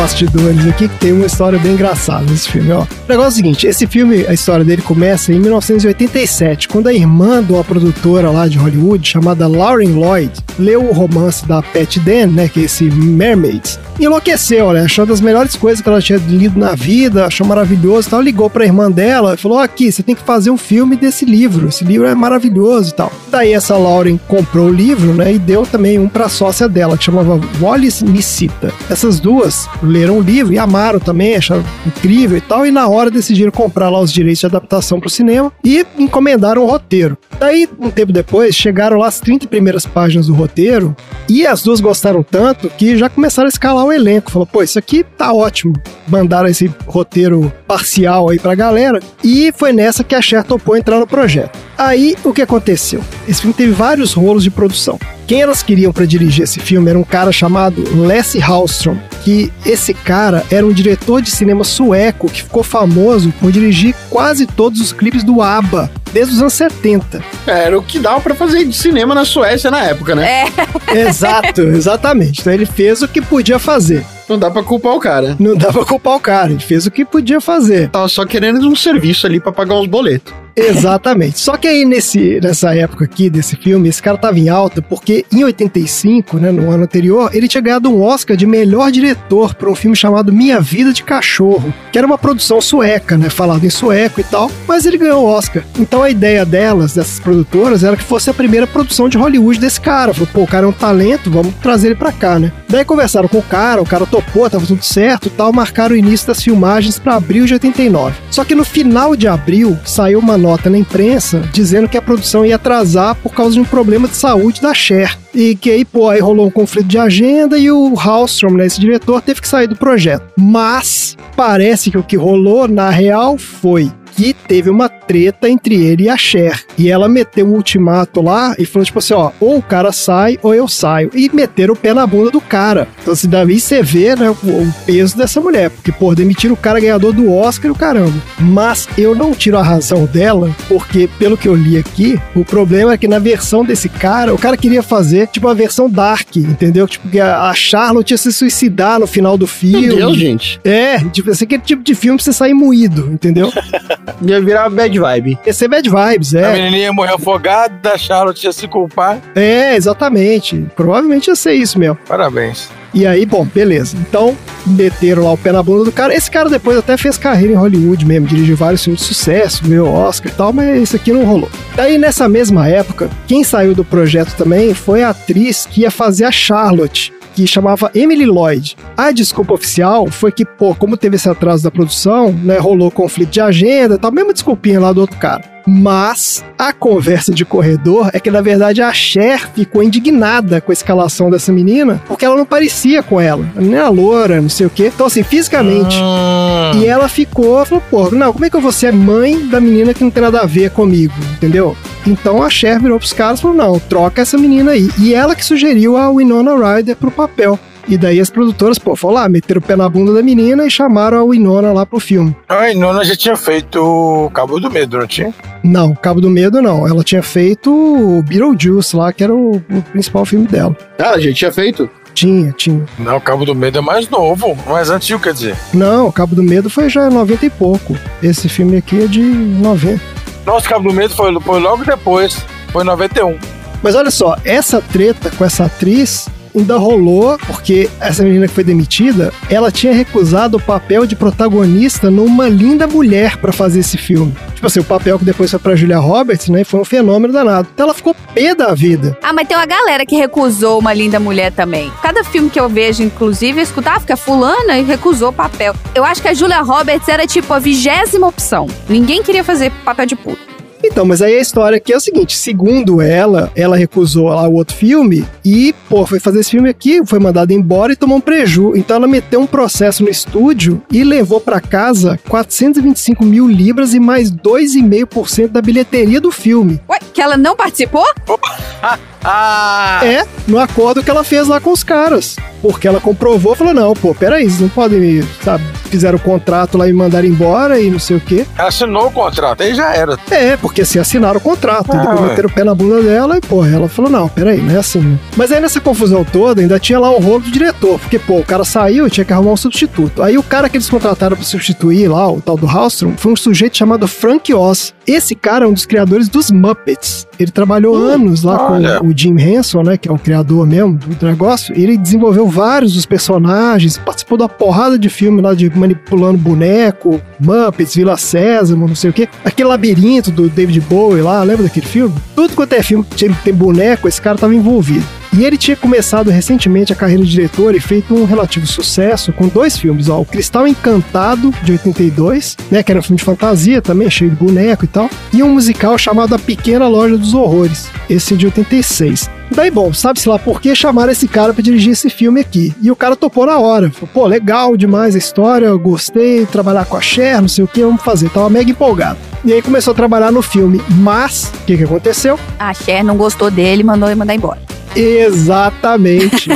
bastidores aqui, que tem uma história bem engraçada nesse filme, ó. O negócio é o seguinte, esse filme, a história dele começa em 1987, quando a irmã de uma produtora lá de Hollywood, chamada Lauren Lloyd, leu o romance da Pat Dan, né, que é esse Mermaids, e enlouqueceu, né, achou das melhores coisas que ela tinha lido na vida, achou maravilhoso e tal, ligou pra irmã dela e falou, "Ó, aqui, você tem que fazer um filme desse livro, esse livro é maravilhoso e tal. Daí essa Lauren comprou o livro, né, e deu também um pra sócia dela, que chamava Wallace Missita. Essas duas leram o livro e amaram também, acharam incrível e tal, e na hora decidiram comprar lá os direitos de adaptação pro cinema e encomendaram o roteiro. Daí, um tempo depois, chegaram lá as 30 primeiras páginas do roteiro e as duas gostaram tanto que já começaram a escalar o elenco. Falou, pô, isso aqui tá ótimo. Mandaram esse roteiro parcial aí pra galera e foi nessa que a Cher topou entrar no projeto. Aí, o que aconteceu? Esse filme teve vários rolos de produção. Quem elas queriam para dirigir esse filme era um cara chamado Lasse Hallström, que esse cara era um diretor de cinema sueco que ficou famoso por dirigir quase todos os clipes do ABBA, desde os anos 70. Era o que dava pra fazer de cinema na Suécia na época, né? Exato, exatamente. Então ele fez o que podia fazer. Não dá pra culpar o cara. Não dá pra culpar o cara, ele fez o que podia fazer. Tava só querendo um serviço ali pra pagar uns boletos. Exatamente. Só que aí nesse, nessa época aqui desse filme, esse cara tava em alta porque em 85, né, no ano anterior, ele tinha ganhado um Oscar de melhor diretor para um filme chamado Minha Vida de Cachorro, que era uma produção sueca, né, falado em sueco e tal, mas ele ganhou o Oscar. Então a ideia delas, dessas produtoras, era que fosse a primeira produção de Hollywood desse cara. Falou, pô, o cara é um talento, vamos trazer ele pra cá, né? Daí conversaram com o cara, o cara topou, tava tudo certo e tal, marcaram o início das filmagens para abril de 89. Só que no final de abril saiu uma nota na imprensa dizendo que a produção ia atrasar por causa de um problema de saúde da Cher. E que aí, pô, aí rolou um conflito de agenda e o Hallstrom, né, esse diretor, teve que sair do projeto. Mas parece que o que rolou, na real, foi que teve uma treta entre ele e a Cher. E ela meteu um ultimato lá e falou, tipo assim, ó, ou o cara sai ou eu saio. E meteram o pé na bunda do cara. Então, se daí você vê, né, o, o peso dessa mulher. Porque, pô, demitiram o cara ganhador do Oscar e o caramba. Mas eu não tiro a razão dela, porque, pelo que eu li aqui, o problema é que na versão desse cara, o cara queria fazer, tipo, a versão dark, entendeu? Tipo, que a Charlotte ia se suicidar no final do filme. Meu Deus, gente. É, tipo, esse aquele tipo de filme pra você sair moído, entendeu? Ia virar bad vibe. Ia ser bad vibes, A é. menininha morreu afogada, a Charlotte ia se culpar. É, exatamente. Provavelmente ia ser isso mesmo. Parabéns. E aí, bom, beleza. Então, meteram lá o pé na bunda do cara. Esse cara depois até fez carreira em Hollywood mesmo, dirigiu vários filmes de sucesso, ganhou Oscar e tal, mas esse aqui não rolou. Daí, nessa mesma época, quem saiu do projeto também foi a atriz que ia fazer a Charlotte. Que chamava Emily Lloyd. A desculpa oficial foi que, pô, como teve esse atraso da produção, né, rolou conflito de agenda tal, mesma desculpinha lá do outro cara. Mas a conversa de corredor é que, na verdade, a Cher ficou indignada com a escalação dessa menina, porque ela não parecia com ela. A menina loura, não sei o quê. Então, assim, fisicamente. Hum. E ela ficou, falou, pô, não, como é que eu vou ser mãe da menina que não tem nada a ver comigo, entendeu? Então a Cher virou pros caras e falou, não, troca essa menina aí. E ela que sugeriu a Winona Ryder pro papel. E daí as produtoras, pô, foram lá, meteram o pé na bunda da menina e chamaram a Winona lá pro filme. Ai, Nona já tinha feito o Cabo do Medo, não tinha? Não, Cabo do Medo não. Ela tinha feito o Beetlejuice lá, que era o, o principal filme dela. Cara, a gente tinha feito. Tinha, tinha. Não, o Cabo do Medo é mais novo, mais antigo, quer dizer. Não, o Cabo do Medo foi já 90 e pouco. Esse filme aqui é de 90. Nosso Cabo do Medo foi, foi logo depois, foi em 91. Mas olha só, essa treta com essa atriz ainda rolou porque essa menina que foi demitida, ela tinha recusado o papel de protagonista numa linda mulher pra fazer esse filme. Tipo assim, o papel que depois foi pra Julia Roberts, né, foi um fenômeno danado. Então ela ficou pé da vida. Ah, mas tem uma galera que recusou uma linda mulher também. Cada filme que eu vejo, inclusive, eu escutava ah, fica fulana e recusou o papel. Eu acho que a Julia Roberts era tipo a vigésima opção. Ninguém queria fazer papel de puta. Então, mas aí a história aqui é o seguinte: segundo ela, ela recusou lá o outro filme e, pô, foi fazer esse filme aqui, foi mandada embora e tomou um preju. Então ela meteu um processo no estúdio e levou pra casa 425 mil libras e mais 2,5% da bilheteria do filme. Ué, que ela não participou? Ah! É, no acordo que ela fez lá com os caras. Porque ela comprovou, falou: não, pô, peraí, vocês não podem me, sabe, fizeram o contrato lá e me mandaram embora e não sei o quê. Assinou o contrato, aí já era. É, porque assim, assinaram o contrato. Ah, depois ué. meteram o pé na bunda dela e, pô, ela falou: não, peraí, não é assim. né? Mas aí nessa confusão toda, ainda tinha lá o rolo do diretor. Porque, pô, o cara saiu e tinha que arrumar um substituto. Aí o cara que eles contrataram pra substituir lá, o tal do Hallstrom, foi um sujeito chamado Frank Oz. Esse cara é um dos criadores dos Muppets. Ele trabalhou anos lá olha. com o Jim Henson, né, que é o criador mesmo do negócio. Ele desenvolveu vários dos personagens, participou da porrada de filme lá de manipulando boneco, Muppets, Vila Sésamo, não sei o quê. Aquele labirinto do David Bowie lá, lembra daquele filme? Tudo quanto é filme que tem boneco, esse cara tava envolvido. E ele tinha começado recentemente a carreira de diretor e feito um relativo sucesso com dois filmes, ó, o Cristal Encantado de 82, né, que era um filme de fantasia também, cheio de boneco e tal, e um musical chamado A Pequena Loja dos Horrores, esse de 86. Daí, bom, sabe-se lá por que chamaram esse cara pra dirigir esse filme aqui. E o cara topou na hora. Falou, pô, legal demais a história, gostei, trabalhar com a Cher, não sei o que, vamos fazer. Tava mega empolgado. E aí começou a trabalhar no filme. Mas, o que que aconteceu? A Cher não gostou dele, mandou ele mandar embora. Exatamente.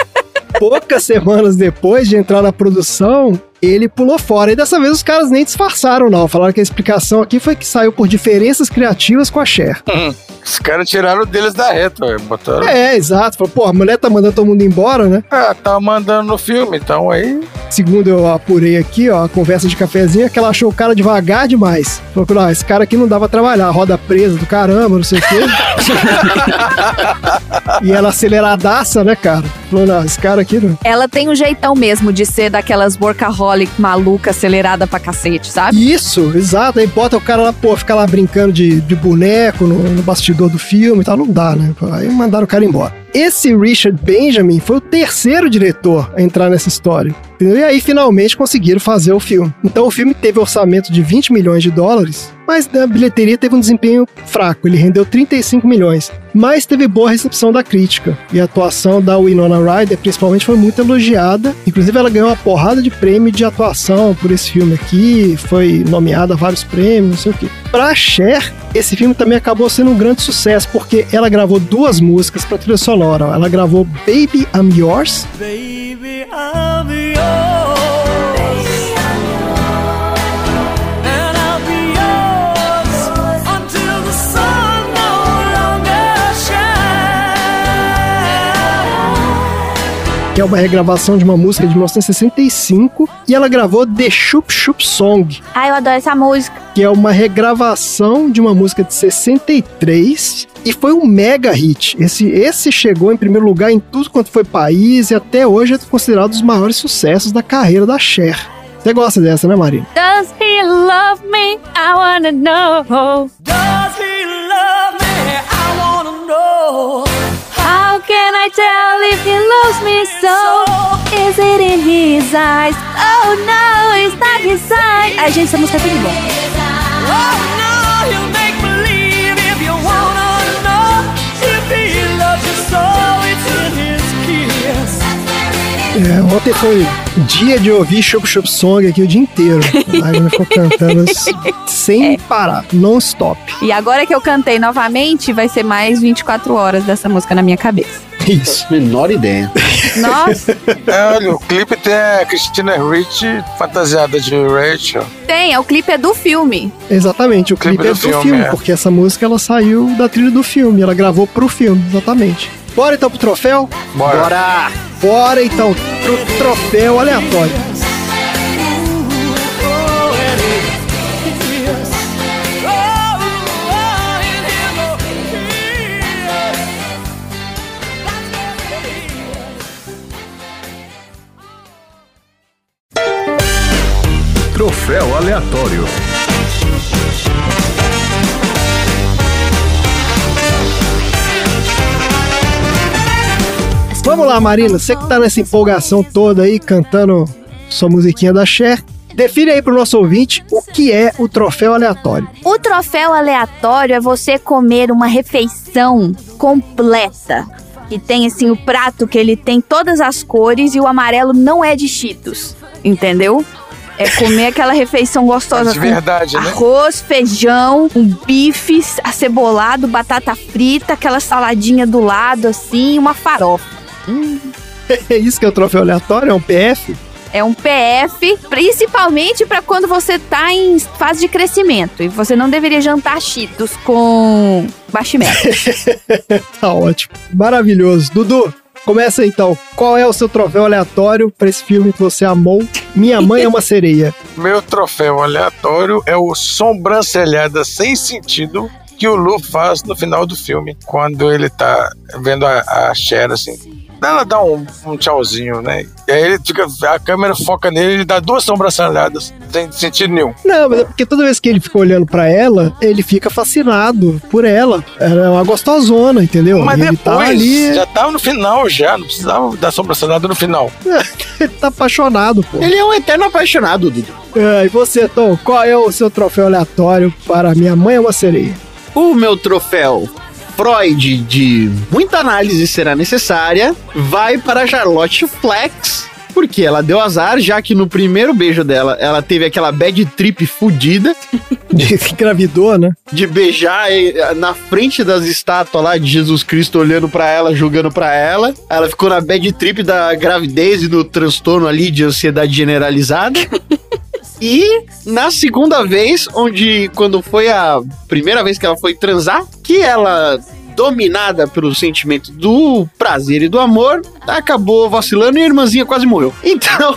Poucas semanas depois de entrar na produção, ele pulou fora. E dessa vez os caras nem disfarçaram, não. Falaram que a explicação aqui foi que saiu por diferenças criativas com a Cher. Os caras tiraram deles da reta, botaram. É, exato. Falou, pô, a mulher tá mandando todo mundo embora, né? Ah, tá mandando no filme, então aí. Segundo eu apurei aqui, ó, a conversa de cafezinho, é que ela achou o cara devagar demais. Falou que, não, esse cara aqui não dava pra trabalhar, roda presa do caramba, não sei o quê. e ela aceleradaça, né, cara? Falou, não, esse cara aqui não. Ela tem um jeitão mesmo de ser daquelas workaholic maluca, acelerada pra cacete, sabe? Isso, exato. Aí bota o cara lá, pô, fica lá brincando de, de boneco no, no bastidor do filme e tal. Não dá, né? Aí mandaram o cara embora. Esse Richard Benjamin foi o terceiro diretor a entrar nessa história. E aí finalmente conseguiram fazer o filme. Então o filme teve orçamento de 20 milhões de dólares, mas na bilheteria teve um desempenho fraco. Ele rendeu 35 milhões, mas teve boa recepção da crítica. E a atuação da Winona Ryder, principalmente, foi muito elogiada. Inclusive, ela ganhou uma porrada de prêmio de atuação por esse filme aqui, foi nomeada a vários prêmios, não sei o quê. Pra Cher, esse filme também acabou sendo um grande sucesso, porque ela gravou duas músicas pra trilha sonora. Ela gravou Baby I'm Yours Baby, I'm yours. Que é uma regravação de uma música de 1965, e ela gravou The Chup Chup Song, Ai, eu adoro essa música. que é uma regravação de uma música de 63 e foi um mega hit. Esse, esse chegou em primeiro lugar em tudo quanto foi país e até hoje é considerado um dos maiores sucessos da carreira da Cher. Você gosta dessa, né, Marina? Does he love me? I wanna know. Does he I tell if he loves me so? Is it in his eyes? Oh no, it's not his eyes. Ai, gente, essa música é tudo bom. Oh no, he'll make believe if you wanna know. If he loves you so, it's in his kiss. É, ontem foi dia de ouvir Chup Chup Song aqui o dia inteiro. A gente ficou cantando sem parar, non-stop. E agora que eu cantei novamente, vai ser mais 24 horas dessa música na minha cabeça. Isso. Menor ideia. Nossa, É, olha, o clipe tem a Christina Ricci fantasiada de Rachel. tem, é o clipe é do filme. Exatamente, o clipe, Clipe é do do filme, filme, é. porque essa música ela saiu da trilha do filme, ela gravou pro filme, exatamente. Bora então pro troféu? Bora. Bora! Bora então pro troféu aleatório. Troféu aleatório. Vamos lá, Marina, você que tá nessa empolgação toda aí, cantando sua musiquinha da Cher, define aí pro nosso ouvinte o que é o troféu aleatório. O troféu aleatório é você comer uma refeição completa. Que tem assim o prato que ele tem todas as cores e o amarelo não é de Cheetos. Entendeu? É comer aquela refeição gostosa De com verdade, né? arroz, feijão, um bife acebolado, batata frita, aquela saladinha do lado assim, uma farofa. É isso que é o troféu aleatório? É um PF? É um PF, principalmente para quando você tá em fase de crescimento e você não deveria jantar Cheetos com bachimel. Tá ótimo. Maravilhoso. Dudu, começa então. Qual é o seu troféu aleatório pra esse filme que você amou? Minha Mãe é uma Sereia. Meu troféu aleatório é o sobrancelhada sem sentido que o Lu faz no final do filme, quando ele tá vendo a, a Cher assim. Ela dá um, um tchauzinho, né? E aí ele fica, a câmera foca nele e ele dá duas sobrancelhadas, sem sentido nenhum. Não, mas é porque toda vez que ele fica olhando pra ela, ele fica fascinado por ela. Ela é uma gostosona, entendeu? Mas E ele depois, tá ali, já tava no final já, não precisava dar sobrancelhada no final. ele tá apaixonado, pô. Ele é um eterno apaixonado, Dudu. É, e você, Tom, qual é o seu troféu aleatório para Minha Mãe é uma Sereia? O meu troféu Freud de muita análise será necessária vai para Charlotte Flex Porque ela deu azar, já que no primeiro beijo dela, ela teve aquela bad trip fudida De engravidou, né? de beijar eh, na frente das estátuas lá de Jesus Cristo olhando pra ela, julgando pra ela. Ela ficou na bad trip da gravidez e do transtorno ali de ansiedade generalizada. E na segunda vez, onde quando foi a primeira vez que ela foi transar, que ela dominada pelo sentimento do prazer e do amor, acabou vacilando e a irmãzinha quase morreu. Então,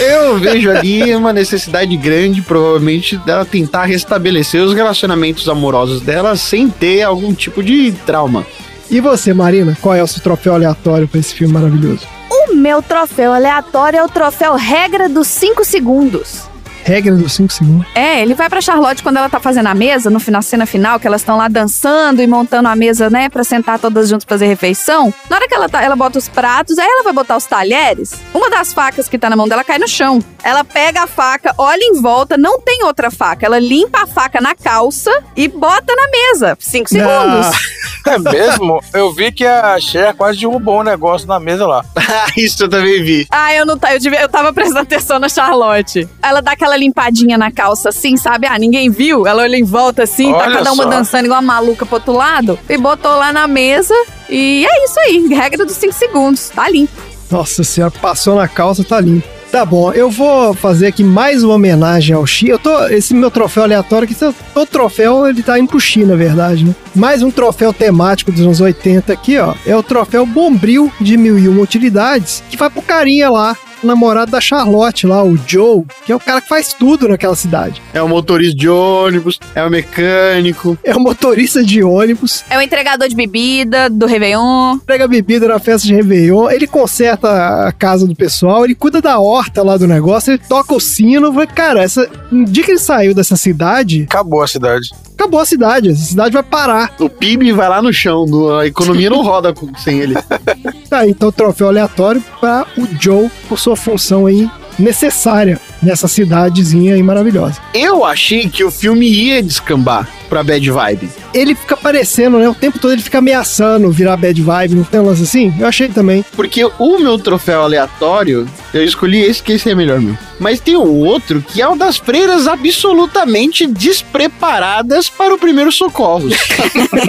eu vejo ali uma necessidade grande, provavelmente, dela tentar restabelecer os relacionamentos amorosos dela sem ter algum tipo de trauma. E você, Marina, qual é o seu troféu aleatório pra esse filme maravilhoso? O meu troféu aleatório é o troféu regra dos 5 segundos. Regra dos 5 segundos. É, ele vai pra Charlotte quando ela tá fazendo a mesa, no final, cena final, que elas estão lá dançando e montando a mesa, né, pra sentar todas juntas pra fazer refeição. Na hora que ela tá, ela bota os pratos, aí ela vai botar os talheres. Uma das facas que tá na mão dela cai no chão. Ela pega a faca, olha em volta, não tem outra faca. Ela limpa a faca na calça e bota na mesa. Cinco segundos. É mesmo? Eu vi que a Cher quase derrubou um negócio na mesa lá. Isso eu também vi. Ah, eu não tá, eu, devia, eu tava prestando atenção na Charlotte. Ela dá aquela limpadinha na calça assim, sabe? Ah, ninguém viu. Ela olha em volta assim, tá Olha cada uma só. dançando igual uma maluca pro outro lado. E botou lá na mesa. E é isso aí, regra dos 5 segundos. Tá limpo. Nossa senhora, passou na calça, tá limpo. Tá bom, eu vou fazer aqui mais uma homenagem ao Xi. Eu tô. Esse meu troféu aleatório aqui, o troféu ele tá indo pro Xi, na verdade, né? Mais um troféu temático dos anos 80 aqui, ó. É o troféu Bombril de Mil e Uma Utilidades, que vai pro carinha lá, namorado da Charlotte lá, o Joe, que é o cara que faz tudo naquela cidade. É o motorista de ônibus, é o mecânico. É o motorista de ônibus, É o entregador de bebida do Réveillon. pega bebida na festa de Réveillon, ele conserta a casa do pessoal, ele cuida da horta lá do negócio, ele toca o sino. Vai- Cara, essa, no dia que ele saiu dessa cidade, Acabou a cidade. acabou a cidade. Essa cidade vai parar. O PIB vai lá no chão, a economia não roda sem ele. Tá, então troféu aleatório para o Joe por sua função aí necessária nessa cidadezinha aí maravilhosa. Eu achei que o filme ia descambar pra bad vibe. Ele fica aparecendo, né? O tempo todo ele fica ameaçando virar bad vibe, não tem um lance assim? Eu achei também. Porque o meu troféu aleatório, eu escolhi esse, que esse é melhor meu. Mas tem um outro que é o das freiras absolutamente despreparadas para o primeiro socorros.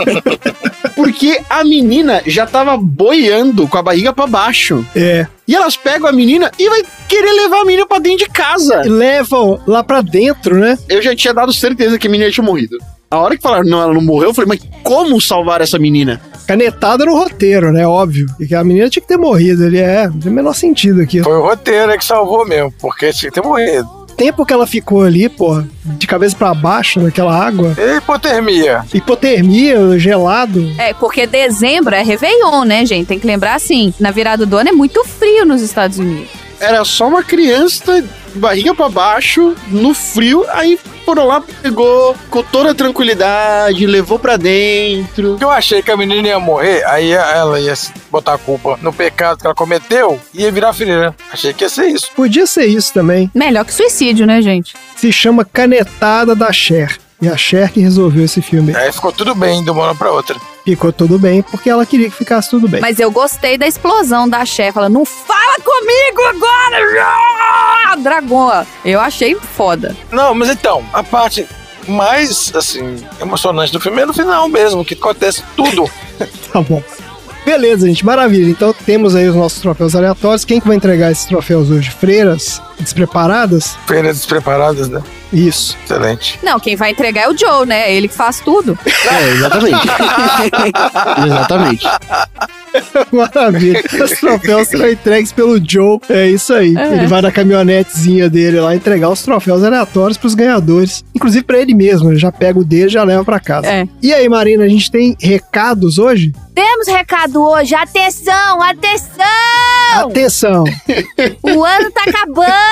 Porque a menina já tava boiando com a barriga pra baixo. É. E elas pegam a menina e vai querer levar a menina pra dentro de casa. E levam lá pra dentro, né? Eu já tinha dado certeza que a menina tinha morrido. A hora que falaram, não, ela não morreu, eu falei, mas como salvar essa menina? Canetada no roteiro, né? Óbvio. E que a menina tinha que ter morrido. Ele é, não tem o menor sentido aqui. Foi o roteiro que salvou mesmo, porque tinha que ter morrido. O tempo que ela ficou ali, pô, de cabeça pra baixo naquela água, E hipotermia. hipotermia, gelado. É, porque dezembro é Réveillon, né, gente? Tem que lembrar assim: na virada do ano é muito frio nos Estados Unidos. Era só uma criança, barriga pra baixo, no frio, aí foram lá, pegou com toda a tranquilidade, levou pra dentro. Eu achei que a menina ia morrer, aí ela ia se botar a culpa no pecado que ela cometeu e ia virar freira. Achei que ia ser isso. Podia ser isso também. Melhor que suicídio, né, gente? Se chama Canetada da Cher. E a Cher que resolveu esse filme. Aí ficou tudo bem de uma hora pra outra. Ficou tudo bem, porque ela queria que ficasse tudo bem. Mas eu gostei da explosão da chefe. Ela não fala comigo agora! Ah, Dragoa. Eu achei foda. Não, mas então, a parte mais, assim, emocionante do filme é no final mesmo, que acontece tudo. Tá bom. Beleza, gente, maravilha. Então temos aí os nossos troféus aleatórios. Quem que vai entregar esses troféus hoje? Freiras despreparadas? Feiras despreparadas, né? Isso. Excelente. Não, quem vai entregar é o Joe, né? É ele que faz tudo. É, exatamente. exatamente. Maravilha. Os troféus serão entregues pelo Joe. É isso aí. É. Ele vai na caminhonetezinha dele lá entregar os troféus aleatórios pros ganhadores. Inclusive pra ele mesmo. Ele já pega o dele e já leva pra casa. É. E aí, Marina, a gente tem recados hoje? Temos recado hoje. Atenção, atenção! Atenção! O ano tá acabando!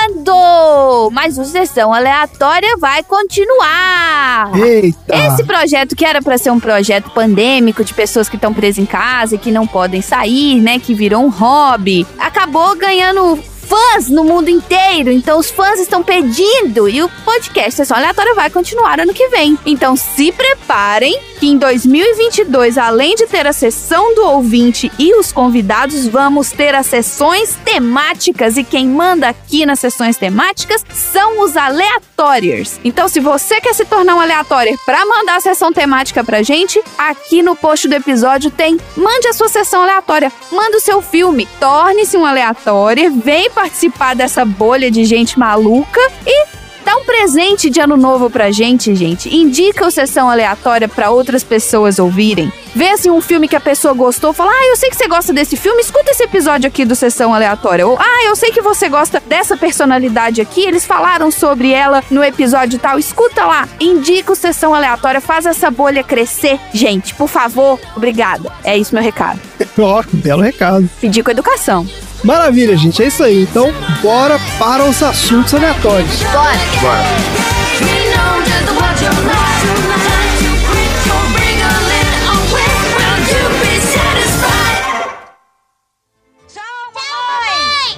Mas o Sessão Aleatória vai continuar! Eita! Esse projeto que era pra ser um projeto pandêmico de pessoas que estão presas em casa e que não podem sair, né, que virou um hobby, acabou ganhando fãs no mundo inteiro. Então os fãs estão pedindo e o podcast Sessão Aleatória vai continuar ano que vem. Então se preparem que em 2022, além de ter a sessão do ouvinte e os convidados, vamos ter as sessões temáticas e quem manda aqui nas sessões temáticas são os aleatórios. Então se você quer se tornar um aleatório para mandar a sessão temática pra gente, aqui no post do episódio tem mande a sua sessão aleatória, manda o seu filme, torne-se um aleatório, vem participar dessa bolha de gente maluca e Dá um presente de ano novo pra gente, gente. Indica o sessão aleatória pra outras pessoas ouvirem. Vê assim um filme que a pessoa gostou, fala: "Ah, eu sei que você gosta desse filme, escuta esse episódio aqui do sessão aleatória". Ou: "Ah, eu sei que você gosta dessa personalidade aqui, eles falaram sobre ela no episódio tal, escuta lá". Indica o sessão aleatória, faz essa bolha crescer. Gente, por favor, obrigada. É isso meu recado. Ó, que belo recado. Pedir com educação. Maravilha, gente. É isso aí. Então, bora para os assuntos aleatórios.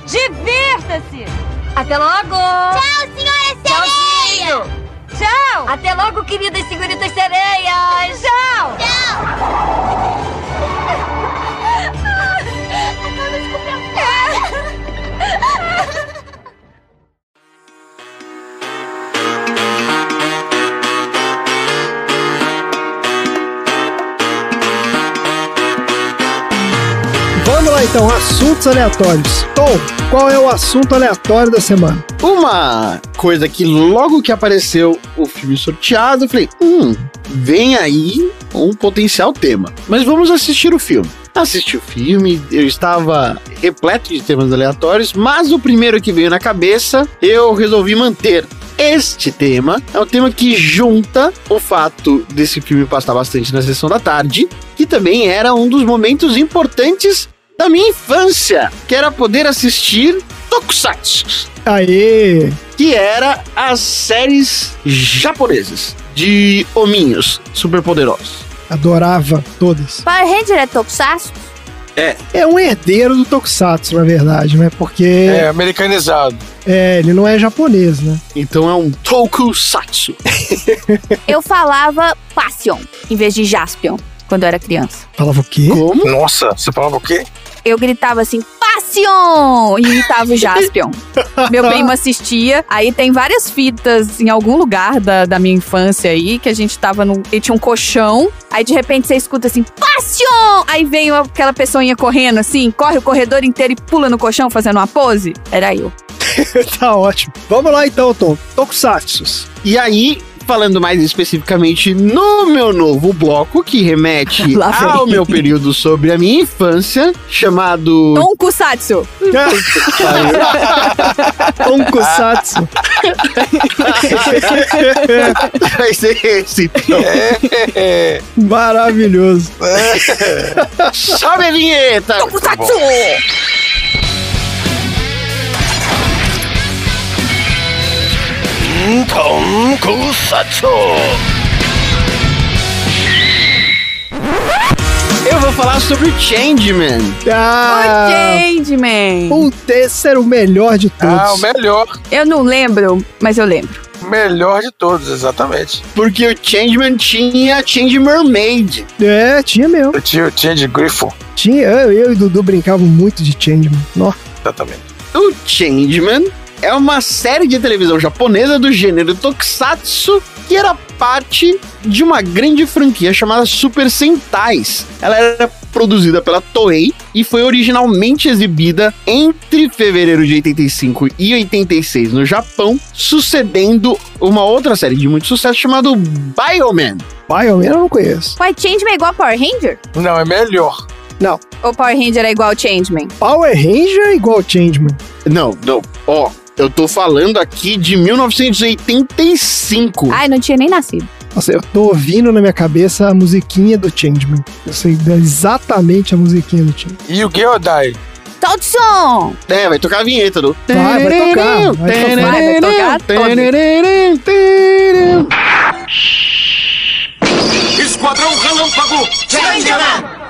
Divirta-se! Até logo! Tchau, senhora Tchauzinho! Tchau! Até logo, queridas senhoritas sereias! Tchau! Tchau! Lá então, assuntos aleatórios. Tom, qual é o assunto aleatório da semana? Uma coisa que logo que apareceu o filme sorteado, eu falei, hum, vem aí um potencial tema. Mas vamos assistir o filme. Assisti o filme, eu estava repleto de temas aleatórios, mas o primeiro que veio na cabeça, eu resolvi manter. Este tema é um tema que junta o fato desse filme passar bastante na sessão da tarde, que também era um dos momentos importantes da minha infância, que era poder assistir Tokusatsu Aê! que era as séries japonesas de hominhos superpoderosos. Adorava todas. Power Ranger é Tokusatsu? É um herdeiro do Tokusatsu, na verdade, né? Porque É, americanizado. é, ele não é japonês, né? Então é um Tokusatsu. Eu falava Passion em vez de Jaspion quando eu era criança. Falava o quê? Como? Nossa, você falava o quê? Eu gritava assim, Passion! E imitava o Jaspion. Meu primo assistia. Aí tem várias fitas em algum lugar da, da minha infância aí, que a gente tava no. E tinha um colchão. Aí de repente você escuta assim, Passion! Aí vem aquela pessoinha correndo assim, corre o corredor inteiro e pula no colchão fazendo uma pose. Era eu. tá ótimo. Vamos lá então, Tom. Tokusatsu. E aí, falando mais especificamente no meu novo bloco, que remete ao meu período sobre a minha infância, chamado. Tonkusatsu. Tokusatsu. Vai ser esse. então. É, Maravilhoso. Sobe a vinheta! Tonkusatsu! Eu vou falar sobre o Changeman. Ah, Changeman. esse era o melhor de todos. ah, o melhor. Eu não lembro, mas eu lembro. O melhor de todos, exatamente. Porque o Changeman tinha Change Mermaid. É, tinha mesmo. Eu tinha, tinha de grifo, Tinha, eu, eu e o Dudu brincavam muito de Changeman. Nossa. exatamente. O Changeman é uma série de televisão japonesa do gênero Tokusatsu que era parte de uma grande franquia chamada Super Sentais. Ela era produzida pela Toei e foi originalmente exibida entre fevereiro de 85 e 86 no Japão, sucedendo uma outra série de muito sucesso chamada Bioman. Bioman eu não conheço. Ué, Changeman é igual a Power Ranger? Não, é melhor. Não. Ou Power Ranger é igual ao Changeman? Power Ranger é igual Changeman. Não, não, ó, eu tô falando aqui de 1985. Ai, não tinha nem nascido. Nossa, eu tô ouvindo na minha cabeça a musiquinha do Changeman. Eu sei exatamente a musiquinha do Changeman. E o Geodai? Todson! É, vai tocar a vinheta do. Vai, vai tocar, vai tocar. Vai, vai tocar Esquadrão Relâmpago! Changeman!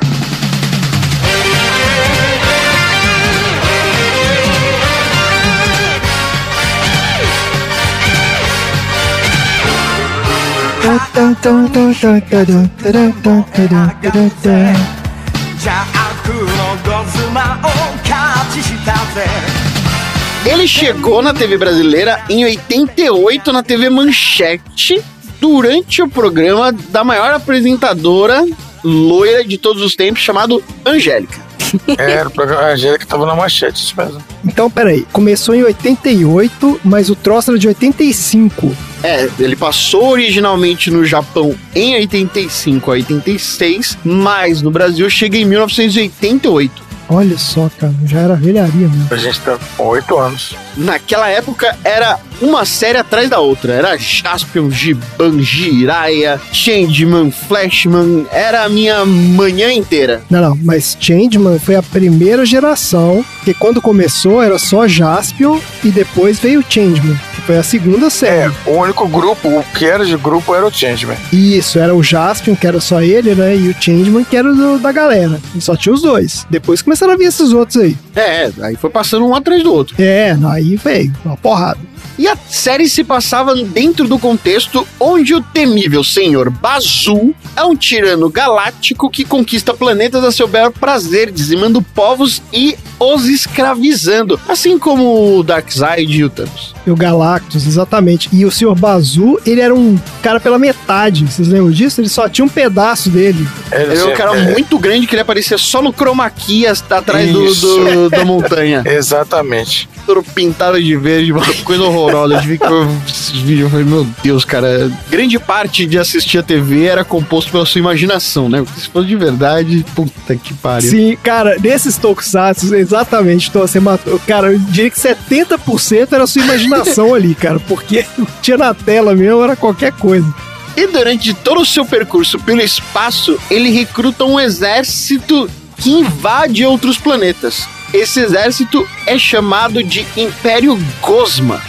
Ele chegou na TV brasileira em 88 na TV Manchete durante o programa da maior apresentadora loira de todos os tempos chamado Angélica. Era o programa a Angélica tava na manchete, isso mesmo. Então, peraí, começou em 88, mas o troço era de 85. É, ele passou originalmente no Japão em 85 a 86, mas no Brasil chega em 1988. Olha só, cara, já era velharia mesmo. A gente tá com oito anos. Naquela época era uma série atrás da outra. Era Jaspion, Giban, Jiraiya, Changeman, Flashman. Era a minha manhã inteira. Não, não, mas Changeman foi a primeira geração, que quando começou era só Jaspion e depois veio Changeman, que foi a segunda série. O único grupo, o que era de grupo era o Changeman. Isso, era o Jaspion, que era só ele, né? E o Changeman, que era o do- da galera. E só tinha os dois. Depois começaram a vir esses outros aí. É, aí foi passando um atrás do outro. É, não, aí veio, uma porrada. E a série se passava dentro do contexto onde o temível senhor Bazu é um tirano galáctico que conquista planetas a seu belo prazer, dizimando povos e os escravizando, assim como o Darkseid e o Thanos. E o Galactus, exatamente. E o Sr. Bazu, ele era um cara pela metade. Vocês lembram disso? Ele só tinha um pedaço dele. Ele era um cara é, muito grande que ele aparecia só no chroma key atrás do, do- da montanha. Exatamente. Todo pintado de verde, uma coisa horrorosa. Eu eu falei, meu Deus, cara. Grande parte de assistir a TV era composto pela sua imaginação, né? Porque se fosse de verdade, puta que pariu. Sim, cara, nesses tokusatsu, exatamente, então você matou. Cara, eu diria que 70% era sua imaginação ali, cara, porque tinha na tela mesmo era qualquer coisa. E durante todo o seu percurso pelo espaço, ele recruta um exército que invade outros planetas. Esse exército é chamado de Império Gosma.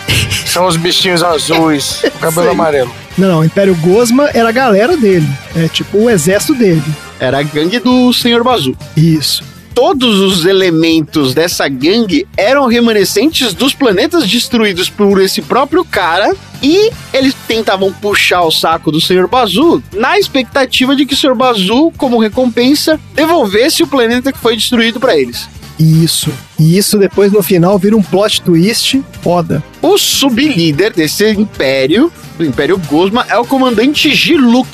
São os bichinhos azuis, cabelo Sei. amarelo. Não, não, o Império Gosma era a galera dele. É tipo o exército dele. Era a gangue do Senhor Bazu. Isso. Todos os elementos dessa gangue eram remanescentes dos planetas destruídos por esse próprio cara e eles tentavam puxar o saco do Senhor Bazu na expectativa de que o Senhor Bazu, como recompensa, devolvesse o planeta que foi destruído para eles. Isso. E isso depois no final vira um plot twist foda. O sublíder desse império, do Império Gosma, é o comandante Giluk,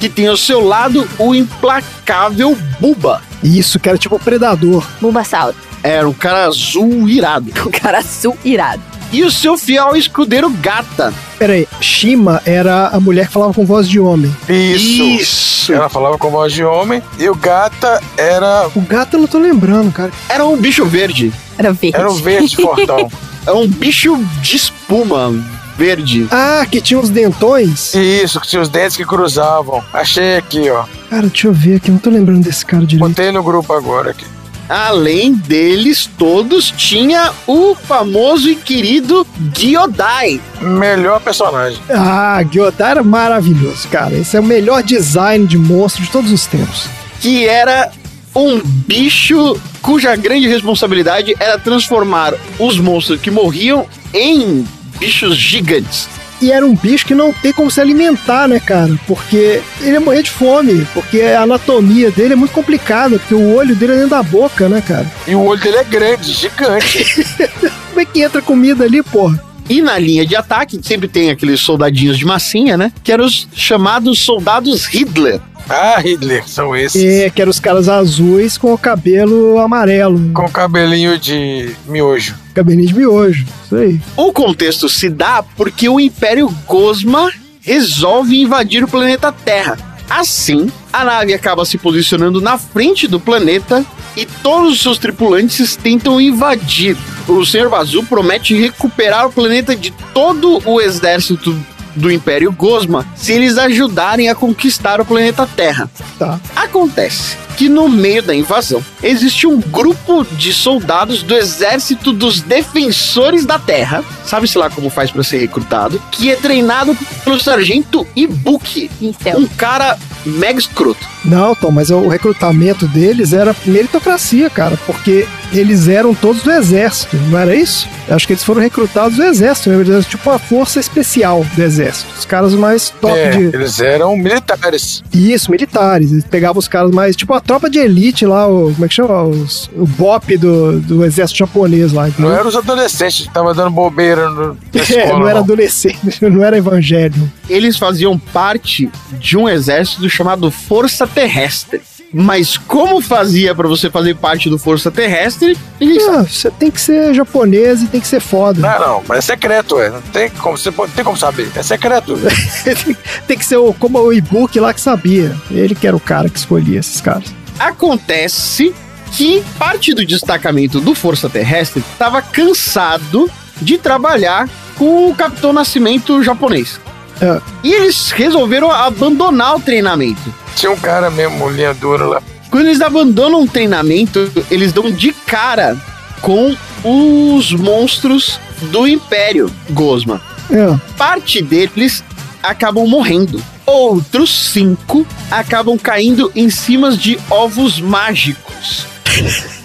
que tem ao seu lado o implacável Buba. Isso, que era tipo predador. Bulbasaur. Era um cara azul irado. O cara azul irado. E o seu fiel escudeiro Gata. Pera aí, Shima era a mulher que falava com voz de homem. Isso. Isso. Ela falava com voz de homem. E o gata era. O gato eu não tô lembrando, cara. Era um bicho verde. Era verde. Era um verde fortão. É um bicho de espuma verde. Ah, que tinha uns dentões. Isso, que tinha os dentes que cruzavam. Achei aqui, ó. Cara, deixa eu ver aqui, eu não tô lembrando desse cara direito. Botei no grupo agora aqui. Além deles todos, tinha o famoso e querido Giodai. Melhor personagem. Ah, Gyodai era maravilhoso, cara. Esse é o melhor design de monstro de todos os tempos. que era um bicho cuja grande responsabilidade era transformar os monstros que morriam em bichos gigantes. E era um bicho que não tem como se alimentar, né, cara? Porque ele ia morrer de fome. Porque a anatomia dele é muito complicada. Porque o olho dele é dentro da boca, né, cara? E o olho dele é grande, gigante. Como é que entra comida ali, porra? E na linha de ataque sempre tem aqueles soldadinhos de massinha, né? Que eram os chamados soldados Hitler. ah, Hitler, são esses. É, que eram os caras azuis com o cabelo amarelo. Com cabelinho de miojo. De miojo. Isso aí. O contexto se dá porque o Império Gosma resolve invadir o planeta Terra. Assim, a nave acaba se posicionando na frente do planeta e todos os seus tripulantes tentam invadir. O Sr. Bazu promete recuperar o planeta de todo o exército do Império Gosma se eles ajudarem a conquistar o planeta Terra. Tá. Acontece que no meio da invasão existe um grupo de soldados do exército dos defensores da terra, sabe-se lá como faz pra ser recrutado, que é treinado pelo sargento Ibuki, Pincel. um cara mega escroto. Não, Tom, mas o recrutamento deles era meritocracia, cara, porque eles eram todos do exército, não era isso? Eu acho que eles foram recrutados do exército, né? Eles eram tipo uma força especial do exército. Os caras mais top É, de. eles eram militares. Isso, militares. Eles pegavam os caras mais. Tipo a tropa de elite lá, o. Como é que chama? Os- o BOP do, do exército japonês lá. Não entendeu? eram os adolescentes que estavam dando bobeira no, na É, escola. não era não. adolescente, não era evangelho. Eles faziam parte de um exército chamado Força Terrestre. Mas como fazia pra você fazer parte do Força Terrestre, ninguém sabe. Ah, você tem que ser japonês e tem que ser foda. Não, não, mas é secreto, é. Não tem como, você pode- tem como saber. É secreto. tem que ser o, como o e-book lá que sabia. Ele que era o cara que escolhia esses caras. Acontece que parte do destacamento do Força Terrestre estava cansado de trabalhar com o Capitão Nascimento japonês. E eles resolveram abandonar o treinamento. Tinha um cara mesmo, linha dura lá. Quando eles abandonam o treinamento, eles dão de cara com os monstros do Império Gosma. É. Parte deles acabam morrendo. Outros cinco acabam caindo em cima de ovos mágicos.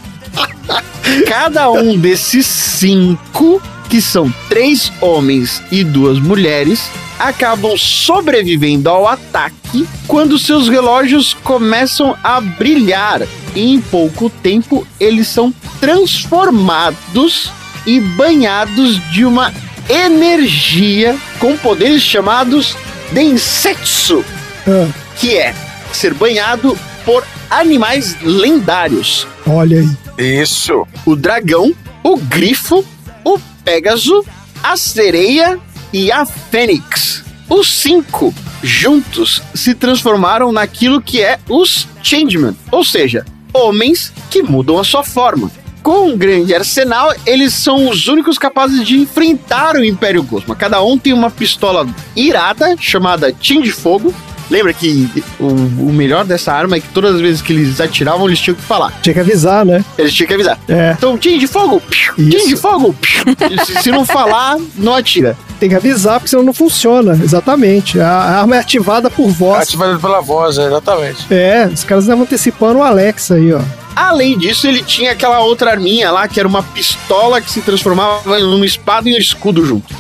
Cada um desses cinco, que são três homens e duas mulheres, acabam sobrevivendo ao ataque quando seus relógios começam a brilhar. E em pouco tempo eles são transformados e banhados de uma energia com poderes chamados Densetsu, Ah, que é ser banhado por animais lendários olha aí. Isso. o dragão, o grifo, pégaso, a sereia e a fênix. Os cinco juntos se transformaram naquilo que é os Changeman, ou seja, homens que mudam a sua forma. Com um grande arsenal, eles são os únicos capazes de enfrentar o Império Gosma. Cada um tem uma pistola irada chamada Tim de Fogo. Lembra que o, o melhor dessa arma é que todas as vezes que eles atiravam, eles tinham que falar. Tinha que avisar, né? Eles tinham que avisar. É. Então, time de fogo! Time de fogo! se, se não falar, não atira. Tem que avisar, porque senão não funciona. Exatamente. A, a arma é ativada por voz. Ativado pela voz, é, exatamente. É, os caras estavam antecipando o Alexa aí, ó. Além disso, ele tinha aquela outra arminha lá, que era uma pistola que se transformava numa espada e um escudo junto.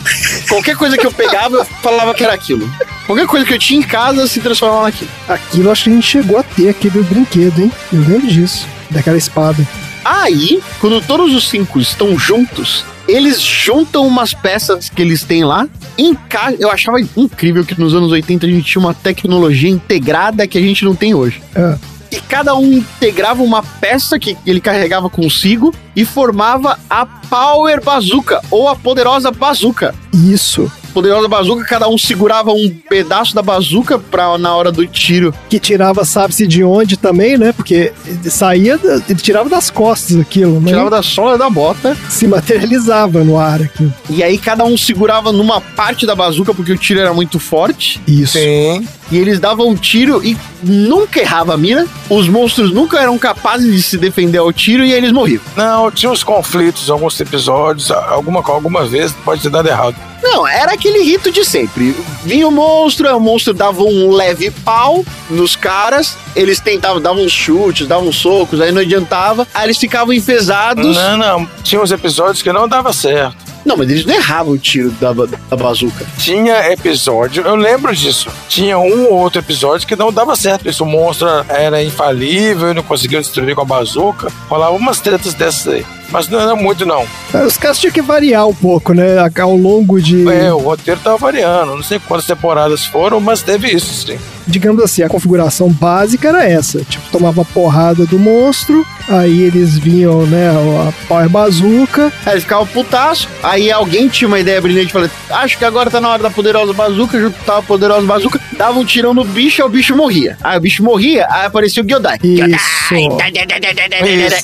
Qualquer coisa que eu pegava, eu falava que era aquilo. Qualquer coisa que eu tinha em casa se transformava naquilo. Aquilo acho que a gente chegou a ter aquele brinquedo, hein? Eu lembro disso. Daquela espada. Aí, quando todos os cinco estão juntos, eles juntam umas peças que eles têm lá. Enca... Eu achava incrível que nos anos 80 a gente tinha uma tecnologia integrada que a gente não tem hoje. É. E cada um integrava uma peça que ele carregava consigo e formava a Power Bazooka, ou a poderosa bazuca. Isso. Poderosa bazuca, cada um segurava um pedaço da bazuca pra, na hora do tiro. Que tirava, sabe-se de onde também, né? Porque ele saía, ele tirava das costas aquilo, né? Tirava da sola da bota. Se materializava no ar aquilo. E aí cada um segurava numa parte da bazuca porque o tiro era muito forte. Isso. Sim. E eles davam um tiro e nunca errava a mira. Os monstros nunca eram capazes de se defender ao tiro e aí eles morriam. Não, tinha uns conflitos, alguns episódios, alguma, algumas vezes pode ter dado errado. Não, era aquele rito de sempre. Vinha o monstro, o monstro dava um leve pau nos caras, eles tentavam, davam uns chutes, davam uns socos, aí não adiantava, aí eles ficavam enfesados. Não, não. Tinha uns episódios que não dava certo. Não, mas eles não erravam o tiro da, da bazuca. Tinha episódio, eu lembro disso. Tinha um ou outro episódio que não dava certo. Isso, o monstro era infalível não conseguia destruir com a bazuca. Rolava umas tretas dessas aí. Mas não era muito, não. Os caras tinham que variar um pouco, né? Ao longo de. É, o roteiro tava variando. Não sei quantas temporadas foram, mas teve isso, sim. digamos assim, a configuração básica era essa. Tipo, tomava porrada do monstro, aí eles vinham, né, a Power Bazooka. Aí eles ficavam putaço, aí alguém tinha uma ideia brilhante e falou: Acho que agora tá na hora da poderosa bazuca, juntava a poderosa bazuca, dava um tirão no bicho, aí o bicho morria. Aí o bicho morria, aí aparecia o Gyodai. Isso.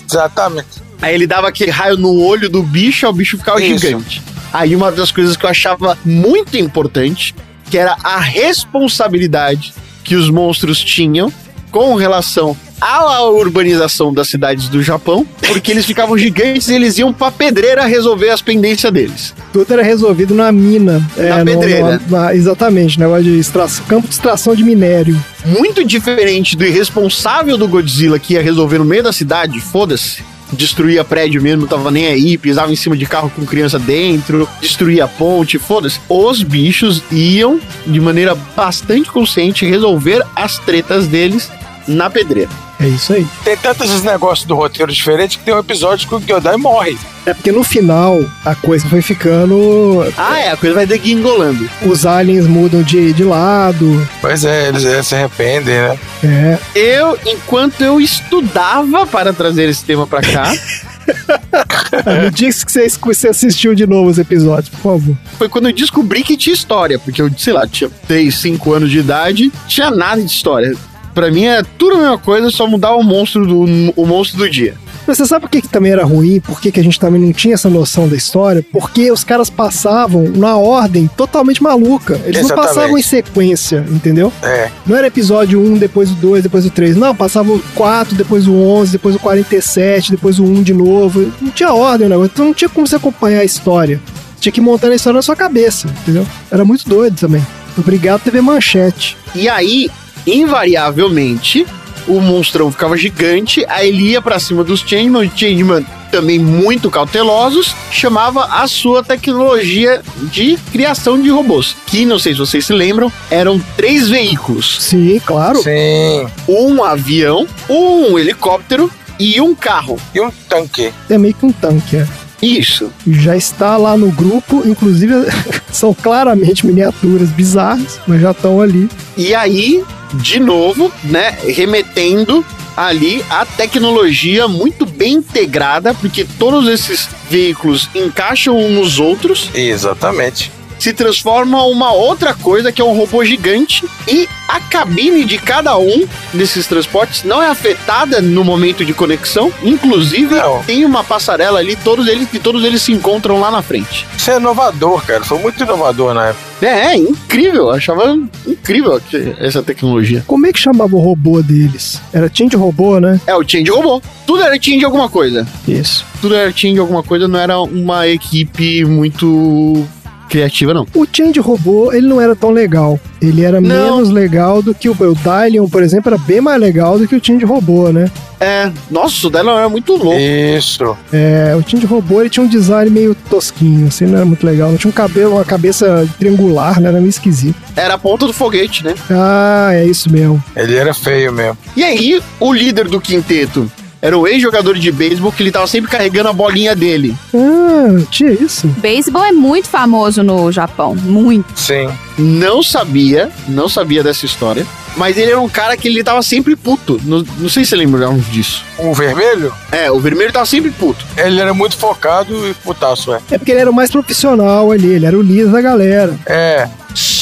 Exatamente. Aí ele dava aquele raio no olho do bicho, o bicho ficava Isso. gigante. Aí uma das coisas que eu achava muito importante, que era a responsabilidade que os monstros tinham com relação à urbanização das cidades do Japão, porque eles ficavam gigantes e eles iam pra pedreira resolver as pendências deles. Tudo era resolvido na mina. Na no- pedreira. no- na- exatamente, negócio de extração, campo de extração de minério. Muito diferente do irresponsável do Godzilla que ia resolver no meio da cidade, foda-se. Destruía prédio mesmo, tava nem aí, pisava em cima de carro com criança dentro, destruía ponte, foda-se. Os bichos iam, de maneira bastante consciente, resolver as tretas deles na pedreira. É isso aí. Tem tantos esses negócios do roteiro diferente que tem um episódio que o Gyodai morre. É porque no final a coisa foi ficando. Ah, é, a coisa vai degringolando. Os aliens mudam de, de lado. Pois é, eles, eles se arrependem, né? É. Eu, enquanto eu estudava para trazer esse tema pra cá, Me diz que você, que você assistiu de novo os episódios, por favor. foi quando eu descobri que tinha história, porque eu, sei lá, tinha 3, 5 anos de idade, tinha nada de história. Pra mim é tudo a mesma coisa, só mudar o monstro do, o monstro do dia. Mas você sabe por que, que também era ruim? Por que, que a gente também não tinha essa noção da história? Porque os caras passavam na ordem totalmente maluca. Eles não Exatamente. passavam em sequência, entendeu? É. Não era episódio 1, depois o 2, depois o 3. Não, passava o 4, depois o 11, depois o 47, depois o 1 de novo. Não tinha ordem o negócio. Então não tinha como você acompanhar a história. Tinha que montar a história na sua cabeça, entendeu? Era muito doido também. Obrigado, TV Manchete. E aí, invariavelmente, o monstrão ficava gigante, aí ele ia pra cima dos Changeman, os Changeman também muito cautelosos, chamava a sua tecnologia de criação de robôs, que não sei se vocês se lembram, eram três veículos, Sim, claro. Sim. um avião, um helicóptero e um carro. E um tanque. É meio que um tanque, é. Isso. Já está lá no grupo, inclusive são claramente miniaturas bizarras, mas já estão ali. E aí, de novo, né, remetendo ali a tecnologia muito bem integrada, porque todos esses veículos encaixam uns nos outros, Exatamente. Se transforma uma outra coisa que é um robô gigante e a cabine de cada um desses transportes não é afetada no momento de conexão, inclusive Não. tem uma passarela ali, todos eles que todos eles se encontram lá na frente. Isso é inovador, cara. Foi muito inovador na época. É, é incrível, eu achava incrível essa tecnologia. Como é que chamava o robô deles? Era Change Robô, né? É o Change Robô. Tudo era Change alguma coisa. Isso. Tudo era Change alguma coisa, não era uma equipe muito criativa, não. O Change Robô, ele não era tão legal. Ele era Não. menos legal do que o, o Dylion, por exemplo, era bem mais legal do que o Change Robô, né? É, nossa, o dela era muito louco. Isso. É, o Change Robô, ele tinha um design meio tosquinho, assim, não era muito legal. Não tinha um cabelo, uma cabeça triangular, né? Era meio esquisito. Era a ponta do foguete, né? Ah, é isso mesmo. Ele era feio mesmo. E aí, o líder do quinteto era o ex-jogador de beisebol que ele tava sempre carregando a bolinha dele. Ah, tinha isso. Beisebol é muito famoso no Japão. Muito. Sim. Não sabia, não sabia dessa história. Mas ele era um cara que ele tava sempre puto. Não, não sei se você lembra disso. O vermelho, É, o vermelho tava sempre puto. ele era muito focado e putaço, é. É porque ele era o mais profissional ali, ele era o líder da galera. É.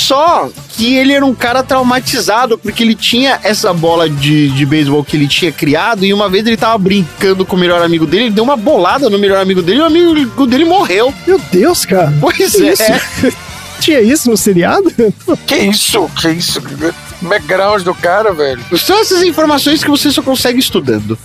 Só que ele era um cara traumatizado, porque ele tinha essa bola de, de beisebol que ele tinha criado, e uma vez ele tava brincando com o melhor amigo dele, ele deu uma bolada no melhor amigo dele, e o amigo dele morreu. Meu Deus, cara. Pois Que é. isso? Tinha isso no seriado? Que isso? Que isso? Background do cara, velho. São essas informações que você só consegue estudando.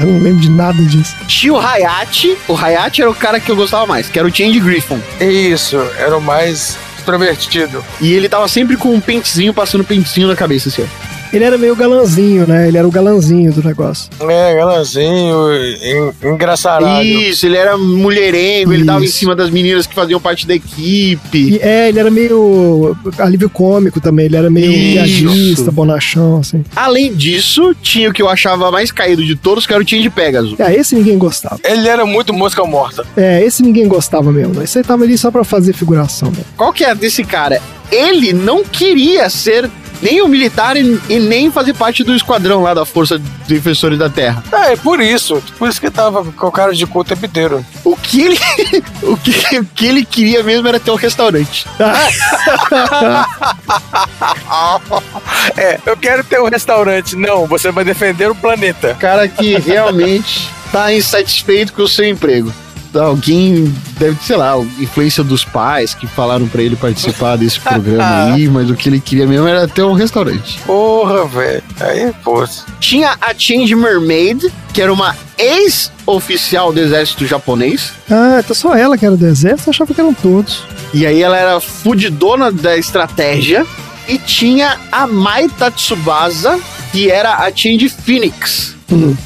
Eu não lembro de nada disso. Tinha o Hayate, o Hayate era o cara que eu gostava mais, que era o Change Griffon. Isso, era o mais extrovertido. E ele tava sempre com um pentezinho, passando pentezinho na cabeça, assim, ó. Ele era meio galanzinho, né? Ele era o galanzinho do negócio. É, galanzinho, en- engraçarado. Isso, ele era mulherengo, ele tava em cima das meninas que faziam parte da equipe. E, é, ele era meio alívio cômico também. Ele era meio Isso. piadista, bonachão, assim. Além disso, tinha o que eu achava mais caído de todos, que era o Change Pegasus. É, esse ninguém gostava. Ele era muito mosca morta. É, esse ninguém gostava mesmo. Esse aí tava ali só pra fazer figuração, né? Qual que é desse cara? Ele não queria ser nem um militar e, e nem fazer parte do esquadrão lá da Força Defensores da Terra. É, é por isso. Por isso que tava com o cara de cu o tempo inteiro. O que ele, o que, o que ele queria mesmo era ter um restaurante. É, eu quero ter um restaurante. Não, você vai defender o planeta. Cara que realmente tá insatisfeito com o seu emprego. Alguém deve, sei lá, influência dos pais que falaram pra ele participar desse programa aí, mas o que ele queria mesmo era ter um restaurante. Porra, velho. Aí, pô. Tinha a Change Mermaid, que era uma ex-oficial do exército japonês. Ah, então só ela que era do exército, eu achava que eram todos. E aí ela era fudidona da estratégia. E tinha a Mai Tatsubasa, que era a Change Phoenix.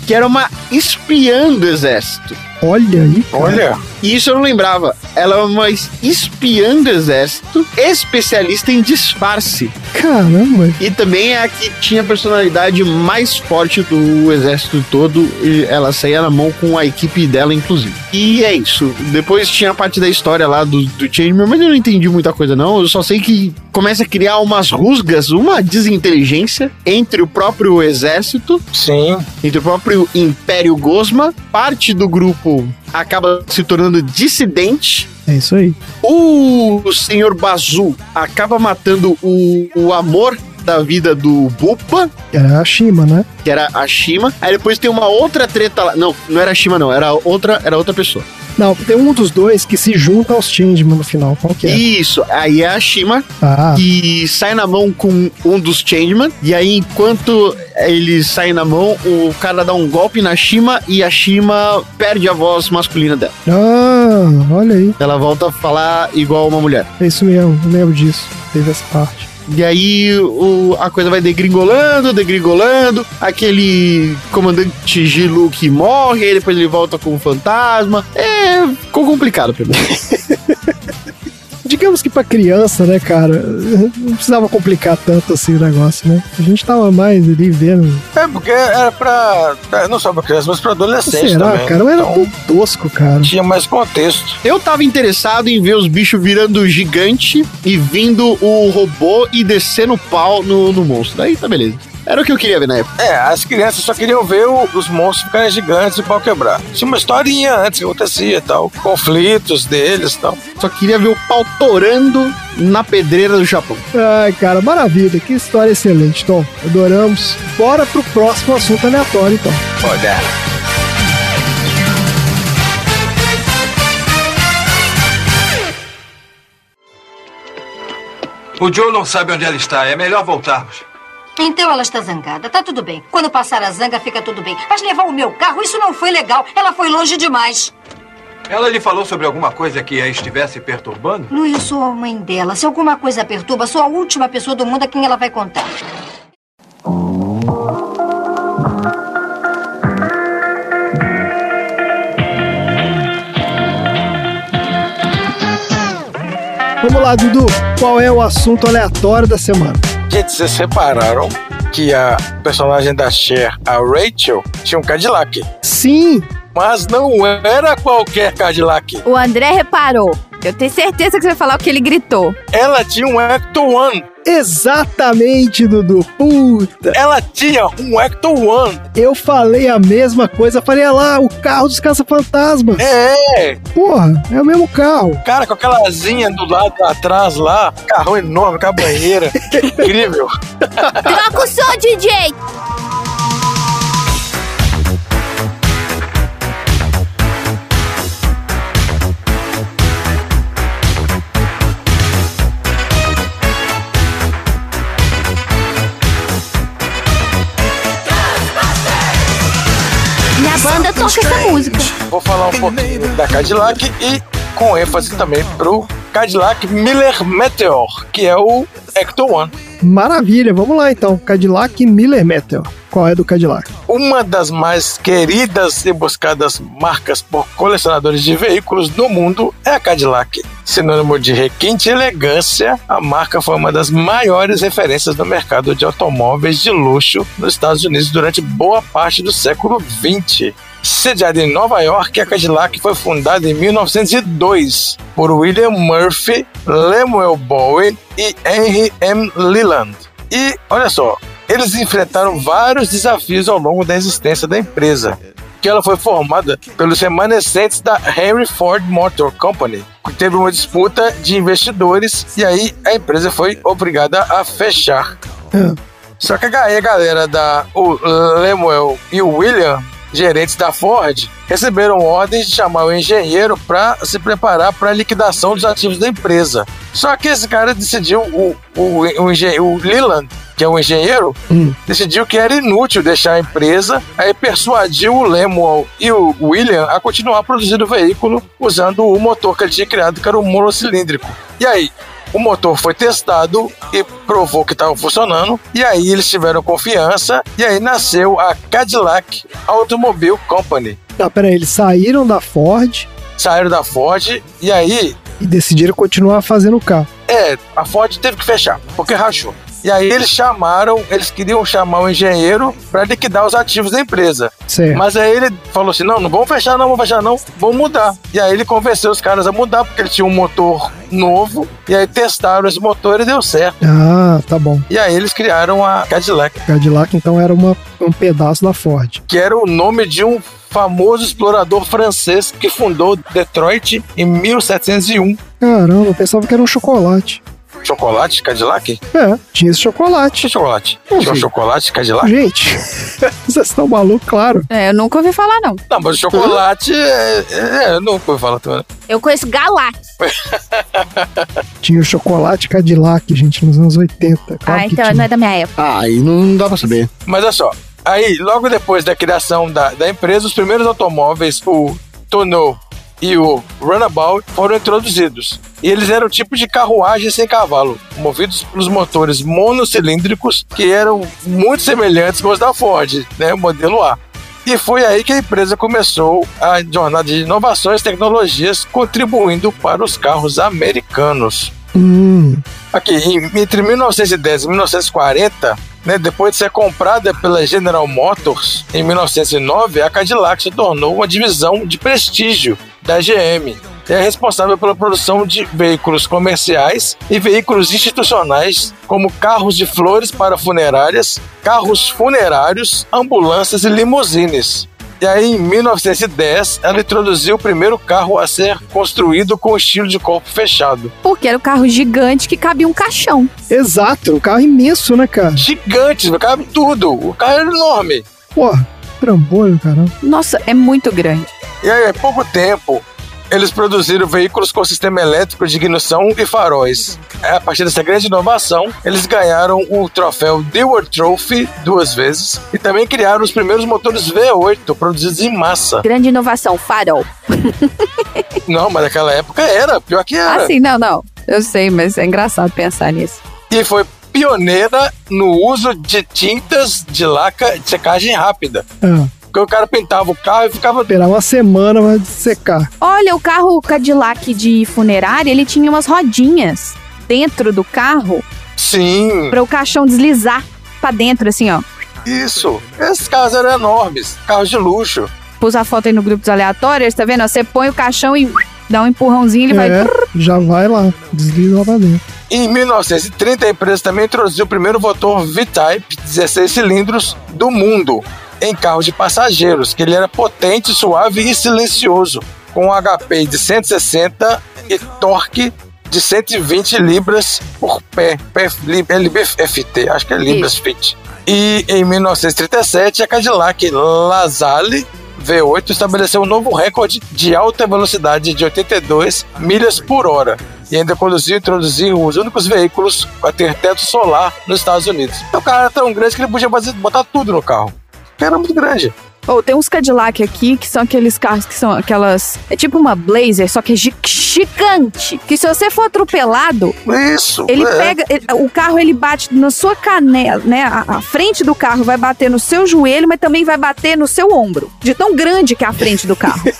que era uma espiã do exército. Olha aí. cara. Olha, E isso eu não lembrava. Ela é uma espiã do exército, especialista em disfarce. Caramba. E também é a que tinha a personalidade mais forte do exército todo. E ela saía na mão com a equipe dela, inclusive. E é isso. Depois tinha a parte da história lá do, do Changeman, mas eu não entendi muita coisa, não. Eu só sei que começa a criar umas rusgas, uma desinteligência entre o próprio exército, sim. entre o próprio Império Gosma. Parte do grupo acaba se tornando dissidente. É isso aí. O senhor Bazu acaba matando o, o amor da vida do Bupa, Era a Shima, né? que era a Shima. Aí depois tem uma outra treta lá. Não, não era a Shima, não. Era outra, era outra pessoa. Não, tem um dos dois que se junta aos Changeman no final. Qual que é? Isso. Aí é a Shima Ah, que sai na mão com um dos Changeman. E aí, enquanto ele sai na mão, o cara dá um golpe na Shima e a Shima perde a voz masculina dela. ah, olha aí. Ela volta a falar igual uma mulher. É isso mesmo, lembro disso. Teve essa parte. E aí o, a coisa vai degringolando, degringolando. Aquele comandante Gilu que morre, aí depois ele volta com o fantasma. É, ficou complicado pra mim. Digamos que pra criança, né, cara, não precisava complicar tanto assim o negócio, né? A gente tava mais ali vendo. É porque era pra. é, Não só pra criança, mas pra adolescente Será, também. cara? Mas era Então, tão tosco, cara. tinha mais contexto. Eu tava interessado em ver os bichos virando gigante e vindo o robô e descendo o pau no, no monstro. Daí tá beleza. Era o que eu queria ver na época. É, as crianças só queriam ver o- os monstros ficarem gigantes e o pau quebrar. Tinha uma historinha antes que acontecia e tal. Conflitos deles e tal. Só queria ver o pau torando na pedreira do Japão. Ai, cara, maravilha. Que história excelente, Tom. Adoramos. Bora pro próximo assunto aleatório, então. Olha. O Joe não sabe onde ela está. É melhor voltarmos. Então ela está zangada. Tá tudo bem. Quando passar a zanga, fica tudo bem. Mas levar o meu carro, isso não foi legal. Ela foi longe demais. Ela lhe falou sobre alguma coisa que a estivesse perturbando? Lu, eu sou a mãe dela. Se alguma coisa a perturba, sou a última pessoa do mundo a quem ela vai contar. Vamos lá, Dudu. Qual é o assunto aleatório da semana? Gente, vocês repararam que a personagem da Cher, a Rachel, tinha um Cadillac. Sim, Mas não era qualquer Cadillac. O André reparou. Eu tenho certeza que você vai falar o que ele gritou. Ela tinha um Ecto One. Exatamente, Dudu. Puta. Ela tinha um Ecto One. Eu falei a mesma coisa. Falei, olha lá, o carro dos caça-fantasmas. É, Porra, é o mesmo carro. cara, com aquela asinha do lado atrás lá, carrão enorme, com a banheira. Incrível. Troca o som, DJ! Banda toca essa música. Vou falar um pouquinho da Cadillac e com ênfase também pro Cadillac Miller Meteor, que é o Ecto One. Maravilha, vamos lá então. Cadillac Miller Meteor. Qual é do Cadillac? Uma das mais queridas e buscadas marcas por colecionadores de veículos no mundo é a Cadillac. Sinônimo de requinte e elegância, a marca foi uma das maiores referências no mercado de automóveis de luxo nos Estados Unidos durante boa parte do século XX. Sediada em Nova York, a Cadillac foi fundada em 1902 por William Murphy, Lemuel Bowen e Henry M. Leland. E olha só, eles enfrentaram vários desafios ao longo da existência da empresa, que ela foi formada pelos remanescentes da Henry Ford Motor Company, que teve uma disputa de investidores e aí a empresa foi obrigada a fechar. Só que aí a galera da o Lemuel e o William, gerentes da Ford, receberam ordens de chamar o engenheiro para se preparar para a liquidação dos ativos da empresa. Só que esse cara decidiu, o, o, o, engen- o Leland, que é o engenheiro, decidiu que era inútil deixar a empresa, aí persuadiu o Lemuel e o William a continuar produzindo o veículo usando o motor que ele tinha criado, que era o monocilíndrico. E aí, o motor foi testado e provou que estava funcionando. E aí eles tiveram confiança. E aí nasceu a Cadillac Automobile Company. Tá, peraí, eles saíram da Ford Saíram da Ford e aí, e decidiram continuar fazendo o carro. é, a Ford teve que fechar, porque rachou. E aí eles chamaram, eles queriam chamar o engenheiro para liquidar os ativos da empresa. Certo. Mas aí ele falou assim: não, não vamos fechar, não, vamos fechar, não, vamos mudar. E aí ele convenceu os caras a mudar, porque ele tinha um motor novo, e aí testaram esse motor e deu certo. Ah, tá bom. E aí eles criaram a Cadillac, Cadillac então era uma, um pedaço da Ford. que era o nome de um famoso explorador francês que fundou Detroit em 1701. Caramba, eu pensava que era um chocolate. Chocolate Cadillac? É, tinha esse chocolate. Que chocolate? Tinha um chocolate Cadillac? Gente, vocês estão malucos, claro. É, eu nunca ouvi falar, não. Não, mas o chocolate é, é, eu nunca ouvi falar também. Eu conheço Galax. Tinha o chocolate Cadillac, gente, nos anos 80. Claro ah, então tinha. não é da minha época. Ah, aí não dá pra saber. Mas olha só, aí logo depois da criação da, da empresa, os primeiros automóveis, o Tonneau e o Runabout, foram introduzidos. E eles eram tipo de carruagem sem cavalo, movidos pelos motores monocilíndricos que eram muito semelhantes com os da Ford, né, o modelo A. E foi aí que a empresa começou a jornada de inovações e tecnologias, contribuindo para os carros americanos. Hum, Aqui, entre 1910 e 1940, né, depois de ser comprada pela General Motors, em 1909, a Cadillac se tornou uma divisão de prestígio da GM. E é responsável pela produção de veículos comerciais e veículos institucionais, como carros de flores para funerárias, carros funerários, ambulâncias e limusines. E aí, em 1910, ela introduziu o primeiro carro a ser construído com estilo de corpo fechado. Porque era um carro gigante que cabia um caixão. exato, um carro imenso, né, cara? gigante, cabe tudo. O carro era enorme. Porra, trambolho, caramba. Nossa, é muito grande. E aí, há pouco tempo, eles produziram veículos com sistema elétrico de ignição e faróis. A partir dessa grande inovação, eles ganharam o troféu Dewar Trophy duas vezes e também criaram os primeiros motores V8 produzidos em massa. Grande inovação, farol. Não, mas naquela época era, pior que era. Ah, sim, não, não. Eu sei, mas é engraçado pensar nisso. E foi pioneira no uso de tintas de laca de secagem rápida. Ah, Porque o cara pintava o carro e ficava esperar uma semana pra secar. Olha, o carro Cadillac de funerária, ele tinha umas rodinhas dentro do carro Sim, para o caixão deslizar pra dentro, assim, ó. isso. Esses carros eram enormes, carros de luxo. Pus a foto aí no grupo dos aleatórios, tá vendo? Você põe o caixão e dá um empurrãozinho, ele vai. É, já vai lá, desliza lá pra dentro. Em 1930, a empresa também introduziu o primeiro motor V-Type 16 cilindros do mundo em carro de passageiros, que ele era potente, suave e silencioso, com um HP de 160 e torque de 120 libras por pé, LBFT, acho que é libras fit. E em 1937, a Cadillac LaSalle V8 estabeleceu um novo recorde de alta velocidade de 82 milhas por hora e ainda conduziu e introduziu os únicos veículos a ter teto solar nos Estados Unidos. O carro era tão grande que ele podia botar tudo no carro. Era muito grande. Ou tem uns Cadillac aqui que são aqueles carros que são aquelas. É tipo uma Blazer, só que é gi- gigante. Que se você for atropelado, Isso. ele é. pega. ele- o carro ele bate na sua canela, né? A, a frente do carro vai bater no seu joelho, mas também vai bater no seu ombro. De tão grande que é a frente do carro.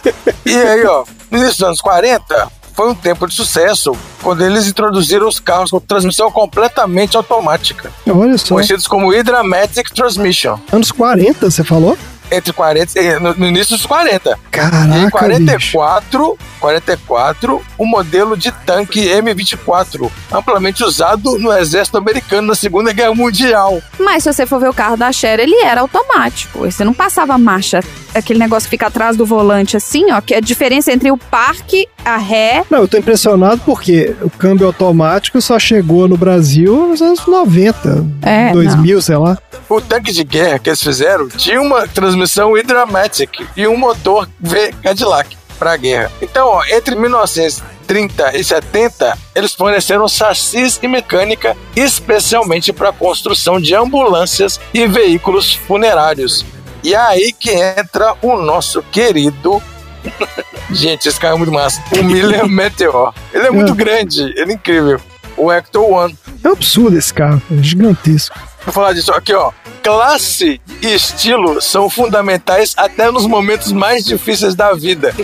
E aí, ó, no início dos anos 40, foi um tempo de sucesso quando eles introduziram os carros com transmissão completamente automática, Olha só. conhecidos como Hydramatic Transmission. Anos 40, você falou? Entre 40, eh, no, no início dos 40. E em Caraca, bicho. 44, 44, o modelo de tanque M24, amplamente usado no exército americano na Segunda Guerra Mundial. Mas se você for ver o carro da Cher, ele era automático. Você não passava marcha, aquele negócio que fica atrás do volante assim, ó, que é a diferença entre o parque, a ré. Não, eu tô impressionado porque o câmbio automático só chegou no Brasil nos anos 90, É, 2000, sei lá. O tanque de guerra que eles fizeram tinha uma transmissão Hydramatic e um motor V Cadillac para a guerra. Então, ó, entre 1930 e 70, eles forneceram chassis e mecânica especialmente para a construção de ambulâncias e veículos funerários. E é aí que entra o nosso querido Gente, esse carro é muito massa. O Miller Meteor. Ele é muito grande, ele é incrível. o Ecto One. É um absurdo esse carro, é gigantesco. Vou falar disso aqui, ó. Classe e estilo são fundamentais até nos momentos mais difíceis da vida.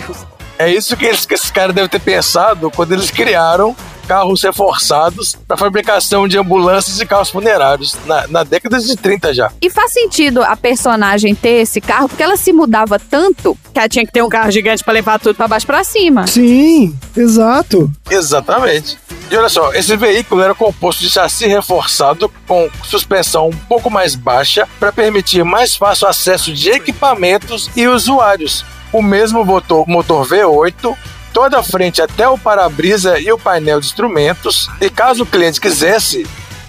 É isso que, eles, que esses caras devem ter pensado quando eles criaram carros reforçados para fabricação de ambulâncias e carros funerários na, na década de 30 já. E faz sentido a personagem ter esse carro, porque ela se mudava tanto que ela tinha que ter um carro gigante pra levar tudo pra baixo pra cima. Sim, exato. Exatamente. E olha só, esse veículo era composto de chassi reforçado com suspensão um pouco mais baixa para permitir mais fácil acesso de equipamentos e usuários. O mesmo motor, motor V8, toda a frente até o para-brisa e o painel de instrumentos. E caso o cliente quisesse,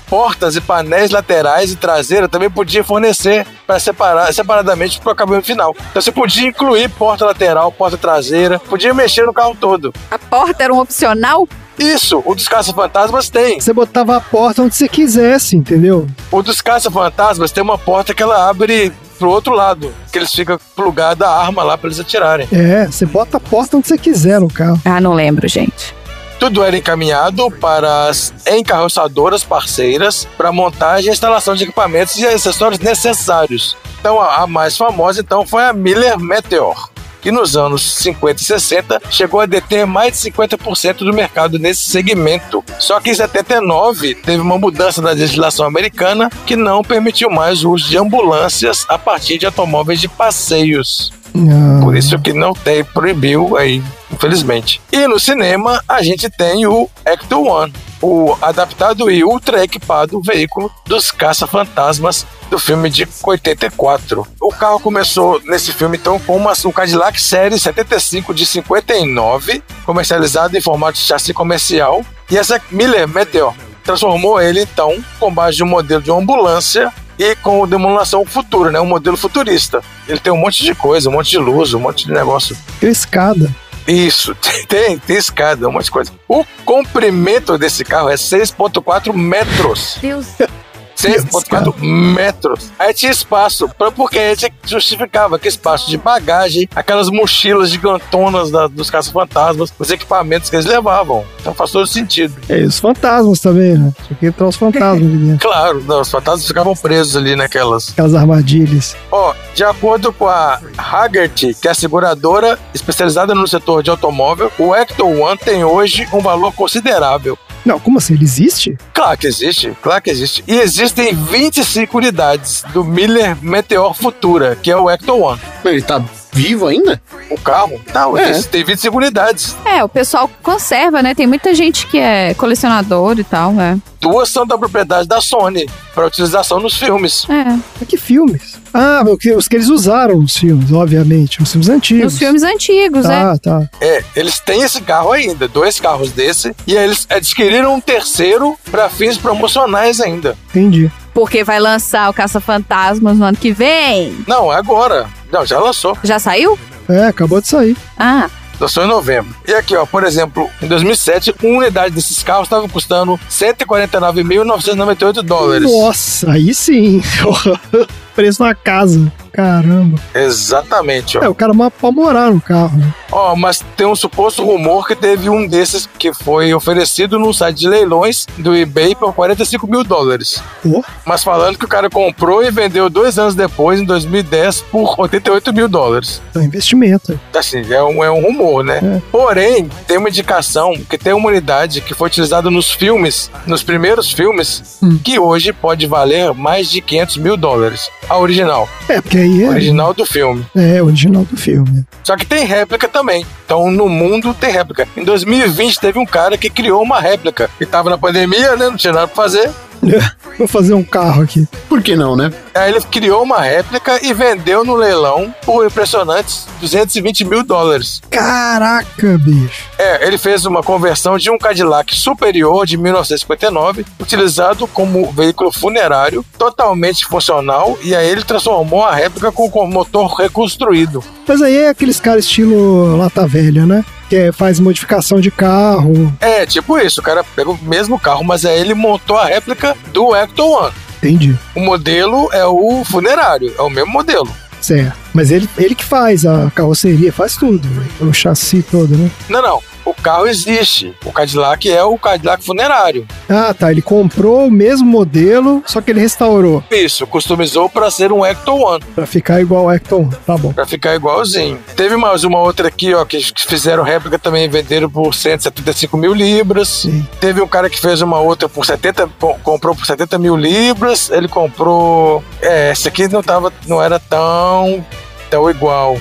portas e painéis laterais e traseira também podia fornecer para separar separadamente para o acabamento final. Então você podia incluir porta lateral, porta traseira, podia mexer no carro todo. A porta era um opcional? Isso, o dos caça-fantasmas tem. Você botava a porta onde você quisesse, entendeu? O dos caça-fantasmas tem uma porta que ela abre pro outro lado, que eles ficam plugados a arma lá para eles atirarem. É, você bota a porta onde você quiser no carro. Ah, não lembro, gente. Tudo era encaminhado para as encarroçadoras parceiras para montagem e instalação de equipamentos e acessórios necessários. Então, a a mais famosa então foi a Miller Meteor, que nos anos 50 e 60 chegou a deter mais de 50% do mercado nesse segmento. Só que em 79 teve uma mudança da legislação americana que não permitiu mais o uso de ambulâncias a partir de automóveis de passeios. Ah, Por isso que não tem, proibiu aí, infelizmente. E no cinema a gente tem o Ecto One, o adaptado e ultra equipado veículo dos caça-fantasmas do filme de 84. O carro começou nesse filme então com uma, um Cadillac Série 75 de 59, comercializado em formato de chassi comercial, e essa Miller Meteor transformou ele então com base de um modelo de ambulância e com demolição futura, né? Um modelo futurista. Ele tem um monte de coisa, um monte de luz, um monte de negócio. tem escada. Isso, tem, tem escada, um monte de coisa. O comprimento desse carro é 6,4 metros. Deus. 6,4 metros. Aí tinha espaço, pra, porque a gente justificava que espaço de bagagem, aquelas mochilas gigantonas da- dos caça-fantasmas, os equipamentos que eles levavam. Então faz todo sentido. É, e os fantasmas também, né? Isso aqui entrar os fantasmas ali dentro. Claro, não, os fantasmas ficavam presos ali naquelas. Aquelas armadilhas. Ó, de acordo com a Hagerty, que é a seguradora especializada no setor de automóvel, o Ecto One tem hoje um valor considerável. Não, como assim? Ele existe? Claro que existe, claro que existe. E existem 25 unidades do Miller Meteor Futura, que é o Ecto One. Ele tá vivo ainda? O carro? Não, É. tem 25 unidades. É, o pessoal conserva, né? Tem muita gente que é colecionador e tal, né? Duas são da propriedade da Sony, para utilização nos filmes. É. Mas que filmes? Ah, os que eles usaram nos filmes, obviamente. Os filmes antigos. Nos filmes antigos, é. Tá, tá. É, eles têm esse carro ainda, dois carros desse, e aí eles adquiriram um terceiro para fins promocionais ainda. Entendi. Porque vai lançar o Caça-Fantasmas no ano que vem. Não, é agora. Não, já lançou. Já saiu? É, acabou de sair. Ah, Lançou em novembro. E aqui, ó, por exemplo, em 2007, uma unidade desses carros estava custando 149.998 dólares. Nossa, aí sim. Preço na casa. Caramba. Exatamente, ó. É, o cara pode morar no carro, né? Ó, mas tem um suposto rumor que teve um desses que foi oferecido num site de leilões do eBay por 45 mil dólares. Pô, Mas falando que o cara comprou e vendeu dois anos depois, em 2010, por 88 mil dólares. é um investimento. Assim, é um, é um rumor, né? É. Porém, tem uma indicação que tem uma unidade que foi utilizada nos filmes, nos primeiros filmes, Hum. que hoje pode valer mais de 500 mil dólares. A original. É, porque aí é. Original do filme. É, original do filme. Só que tem réplica também. Então, no mundo tem réplica. Em 2020, teve um cara que criou uma réplica. E tava na pandemia, né? Não tinha nada pra fazer. Vou fazer um carro aqui. Por que não, né? Aí ele criou uma réplica e vendeu no leilão por impressionantes 220 mil dólares. Caraca, bicho. É, ele fez uma conversão de um Cadillac superior de 1959, utilizado como veículo funerário, totalmente funcional, e aí ele transformou a réplica com com motor reconstruído. Mas aí é aqueles caras estilo lata velha, né? Que é, faz modificação de carro. É, tipo isso, o cara pegou o mesmo carro, mas aí ele montou a réplica do Ecto One. Entendi. O modelo é o funerário, é o mesmo modelo. Certo. Mas ele, ele que faz a carroceria, faz tudo. O chassi todo, né? Não, não. O carro existe. O Cadillac é o Cadillac funerário. Ah, tá. Ele comprou o mesmo modelo, só que ele restaurou Isso, customizou para ser um Ecto One, pra ficar igual o Ecton. Tá bom. para ficar igualzinho. Teve mais uma outra aqui, ó, que fizeram réplica também e venderam por 175 mil libras. Sim. Teve um cara que fez uma outra por 70, po- comprou por 70 mil libras. Ele comprou. É, essa aqui não tava, não era tão, tão igual.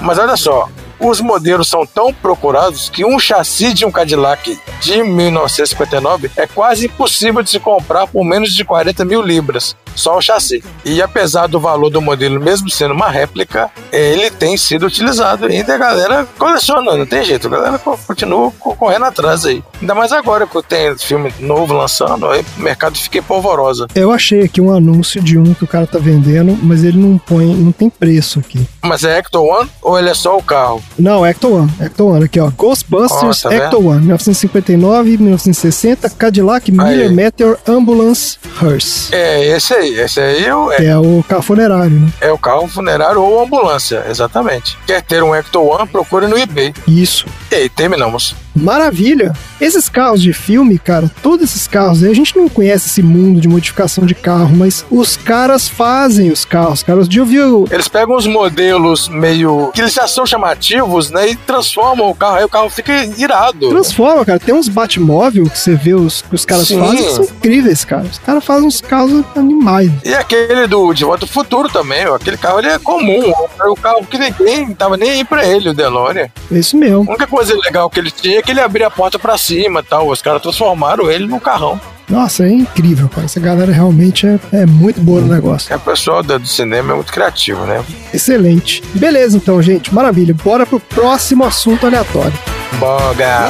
Mas olha só, os modelos são tão procurados que um chassi de um Cadillac de 1959 é quase impossível de se comprar por menos de 40 mil libras. Só o chassi. E apesar do valor do modelo, mesmo sendo uma réplica, ele tem sido utilizado ainda. e A galera coleciona, não tem jeito. A galera co- continua co- correndo atrás aí. Ainda mais agora que tem filme novo lançando, aí o mercado fica polvorosa. Eu achei aqui um anúncio de um que o cara tá vendendo, mas ele não põe, não tem preço aqui. Mas é Ecto One ou ele é só o carro? Não, Ecto One. Ecto One, aqui ó. Ghostbusters Ó, tá? Ecto One, 1959, 1960, Cadillac Miller. Meteor Ambulance Hearse. É esse aí. Esse aí é o- é, é o carro funerário, né? é o carro funerário ou ambulância, exatamente. Quer ter um Ecto One, procure no eBay. Isso. E aí, terminamos. Maravilha! Esses carros de filme, cara, todos esses carros aí, a gente não conhece esse mundo de modificação de carro, mas os caras fazem os carros, cara. Os dia eu vi Eles pegam os modelos meio. que eles já são chamativos, né? E transformam o carro. Aí o carro fica irado. Transforma, cara. Tem uns Batmóvel que você vê os, que os caras Sim. fazem que são incríveis, cara. Os caras fazem uns carros animais. E aquele do De Volta ao Futuro também, ó. aquele carro ele é comum. É o carro que ninguém tava nem aí pra ele, o DeLorean. É isso mesmo. A única coisa legal que ele tinha é que ele abria a porta pra cima e tal. Os caras transformaram ele num carrão. Nossa, é incrível, cara. Essa galera realmente é, é muito boa no negócio. É, o pessoal do, cinema é muito criativo, né? Excelente. Beleza, então, gente. Maravilha. Bora pro próximo assunto aleatório. Boga.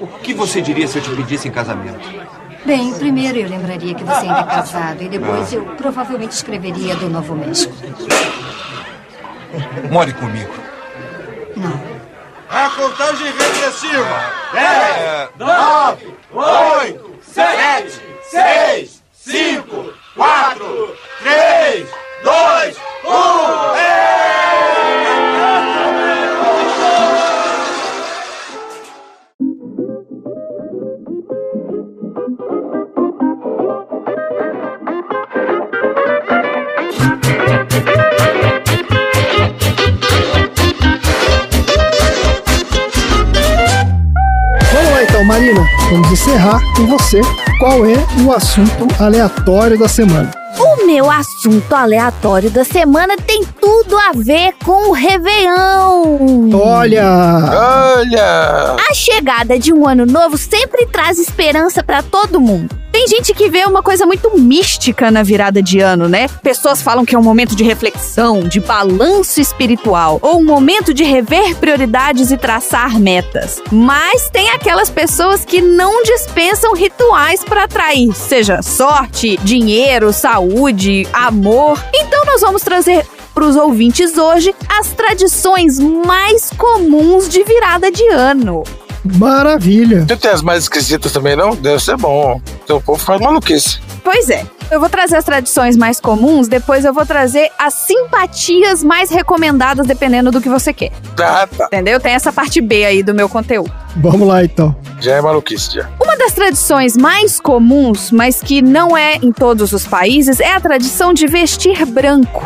O que você diria se eu te pedisse em casamento? Bem, primeiro eu lembraria que você ainda é casado e depois eu provavelmente escreveria do Novo México. More comigo. Não. A contagem regressiva. 10, 9, 8, 7, 6, 5, 4, 3, 2, 1. Vamos lá então, Marina. Vamos encerrar com você. Qual é o assunto aleatório da semana? O meu assunto aleatório da semana tem tudo a ver com o Réveillon. Olha! Olha! A chegada de um ano novo sempre traz esperança pra todo mundo. Tem gente que vê uma coisa muito mística na virada de ano, né? Pessoas falam que é um momento de reflexão, de balanço espiritual, ou um momento de rever prioridades e traçar metas. Mas tem aquelas pessoas que não dispensam rituais para atrair, seja sorte, dinheiro, saúde, amor. Então nós vamos trazer para os ouvintes hoje as tradições mais comuns de virada de ano. Maravilha! Tu tem as mais esquisitas também, não? Deve ser bom. Então o povo faz maluquice. Pois é. Eu vou trazer as tradições mais comuns, depois eu vou trazer as simpatias mais recomendadas, dependendo do que você quer. Ah, tá. Entendeu? Tem essa parte B aí do meu conteúdo. Vamos lá então. Já é maluquice, já. Uma das tradições mais comuns, mas que não é em todos os países, é a tradição de vestir branco.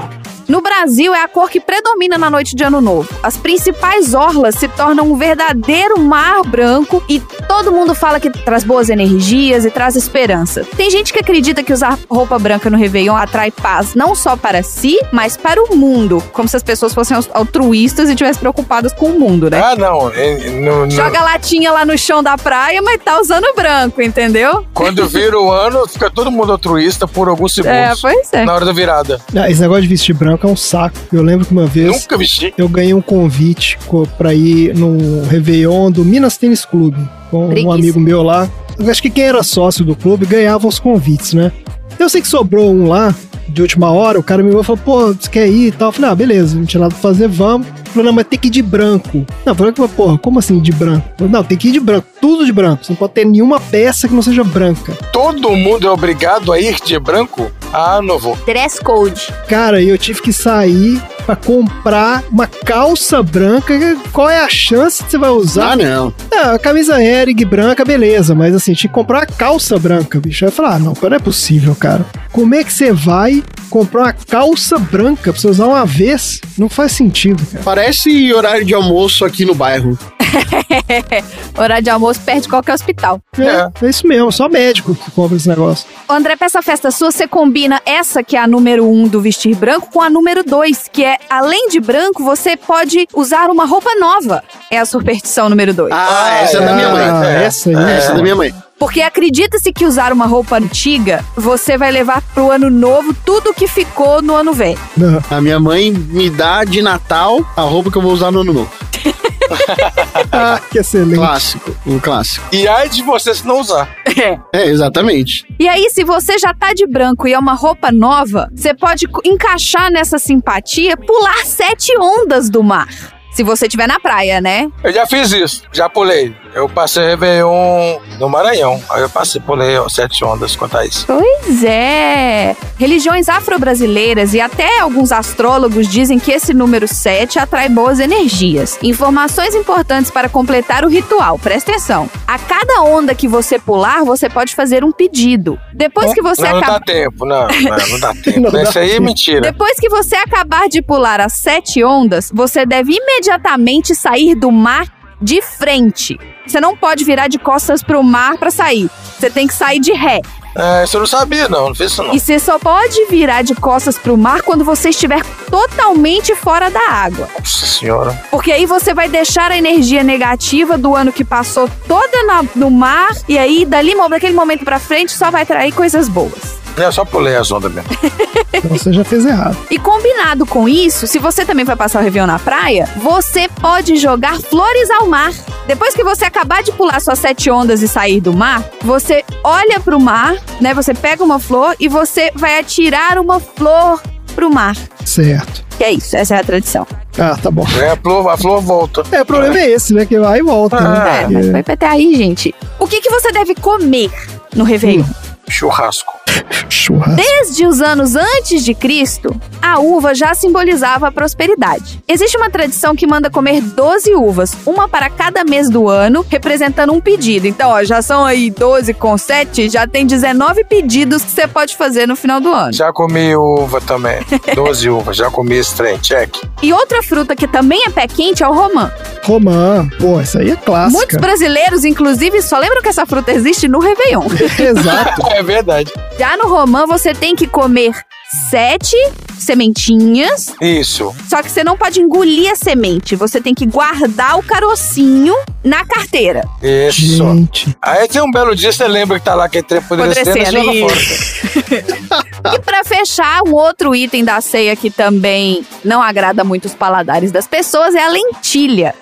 No Brasil, é a cor que predomina na noite de Ano Novo. As principais orlas se tornam um verdadeiro mar branco e todo mundo fala que traz boas energias e traz esperança. Tem gente que acredita que usar roupa branca no Réveillon atrai paz não só para si, mas para o mundo. Como se as pessoas fossem altruístas e estivessem preocupadas com o mundo, né? Ah, não. é- no- no- Joga latinha lá no chão da praia, mas tá usando branco, entendeu? Quando vira o ano, fica todo mundo altruísta por alguns segundos. É, pois é. Na hora da virada. Ah, esse negócio de vestir branco é um saco. Eu lembro que uma vez Nunca vesti. eu ganhei um convite co- pra ir no Réveillon do Minas Tênis Clube com Preguiça. um amigo meu lá. Eu acho que quem era sócio do clube ganhava os convites, né? Eu sei que sobrou um lá, de última hora, o cara me ligou e falou, pô, você quer ir e tal? Eu falei, ah, beleza, não tinha nada pra fazer, vamos. Ele falou, não, mas tem que ir de branco. Não, eu falei, porra, como assim de branco? Falei, não, tem que ir de branco, tudo de branco. Você não pode ter nenhuma peça que não seja branca. Todo mundo é obrigado a ir de branco? Ah, não vou. Dress code. Cara, eu tive que sair pra comprar uma calça branca. Qual é a chance que você vai usar? Ah, não. É, a camisa Eric branca, beleza, mas assim, tinha que comprar uma calça branca, bicho. Aí eu falei, ah, não, não é possível, cara. Como é que você vai comprar uma calça branca pra você usar uma vez? Não faz sentido, cara. Parece horário de almoço aqui no bairro. Horário de almoço perde qualquer hospital. É, é isso mesmo, só médico que compra esse negócio. Ô, André, pra essa festa sua, você combina essa, que é a número um do vestir branco, com a número dois, que é, além de branco, você pode usar uma roupa nova. É a superstição número dois. Ah, essa é da minha mãe. Ah, essa aí. Essa é da minha mãe. Porque acredita-se que usar uma roupa antiga, você vai levar pro ano novo tudo que ficou no ano velho. A minha mãe me dá de Natal a roupa que eu vou usar no ano novo. Ah, que excelente. Clássico, um clássico. E ai de você se não usar. É, exatamente. E aí, se você já tá de branco e é uma roupa nova, você pode encaixar nessa simpatia, pular sete ondas do mar. Se você estiver na praia, né? Eu já fiz isso, já pulei. Eu passei Réveillon no Maranhão. Aí eu passei, pulei ó, sete ondas quanto a isso. Pois é. Religiões afro-brasileiras e até alguns astrólogos dizem que esse número 7 atrai boas energias. Informações importantes para completar o ritual. Presta atenção. A cada onda que você pular, você pode fazer um pedido. Depois que você não, não acaba dá tempo, não, não, não dá tempo. Não dá Isso aí é mentira. Depois que você acabar de pular as sete ondas, você deve imediatamente sair do mar de frente. Você não pode virar de costas pro mar pra sair. Você tem que sair de ré. É, isso eu não sabia, não. Não fiz isso, não. E você só pode virar de costas pro mar quando você estiver totalmente fora da água. Nossa senhora. Porque aí você vai deixar a energia negativa do ano que passou toda na- no mar. E aí, dali, daquele momento pra frente, só vai trair coisas boas. Eu só pulei as ondas mesmo. Então você já fez errado. E combinado com isso, se você também vai passar o Réveillon na praia, você pode jogar flores ao mar. Depois que você acabar de pular suas sete ondas e sair do mar, você olha pro mar, né? Você pega uma flor e você vai atirar uma flor pro mar. Certo. Que é isso, essa é a tradição. Ah, tá bom. É, a flor, a flor volta. É, o problema é esse, né? Que vai e volta, né? É, mas foi até aí, gente. O que, que você deve comer no Réveillon? Churrasco. Churrasco. Desde os anos antes de Cristo, a uva já simbolizava a prosperidade. Existe uma tradição que manda comer 12 uvas, uma para cada mês do ano, representando um pedido. Então, ó, já são aí 12 com 7, já tem 19 pedidos que você pode fazer no final do ano. Já comi uva também. Doze uvas. Já comi esse trem, check. E outra fruta que também é pé quente é o romã. Romã. Pô, essa aí é clássica. Muitos brasileiros, inclusive, só lembram que essa fruta existe no Réveillon. Exato. É verdade. Já no romã, você tem que comer sete sementinhas, Isso. só que você não pode engolir a semente. Você tem que guardar o carocinho na carteira. Isso. Gente. Aí tem um belo dia, você lembra que tá lá aquele trem apodrecendo e. E pra fechar, um outro item da ceia que também não agrada muito os paladares das pessoas é a lentilha.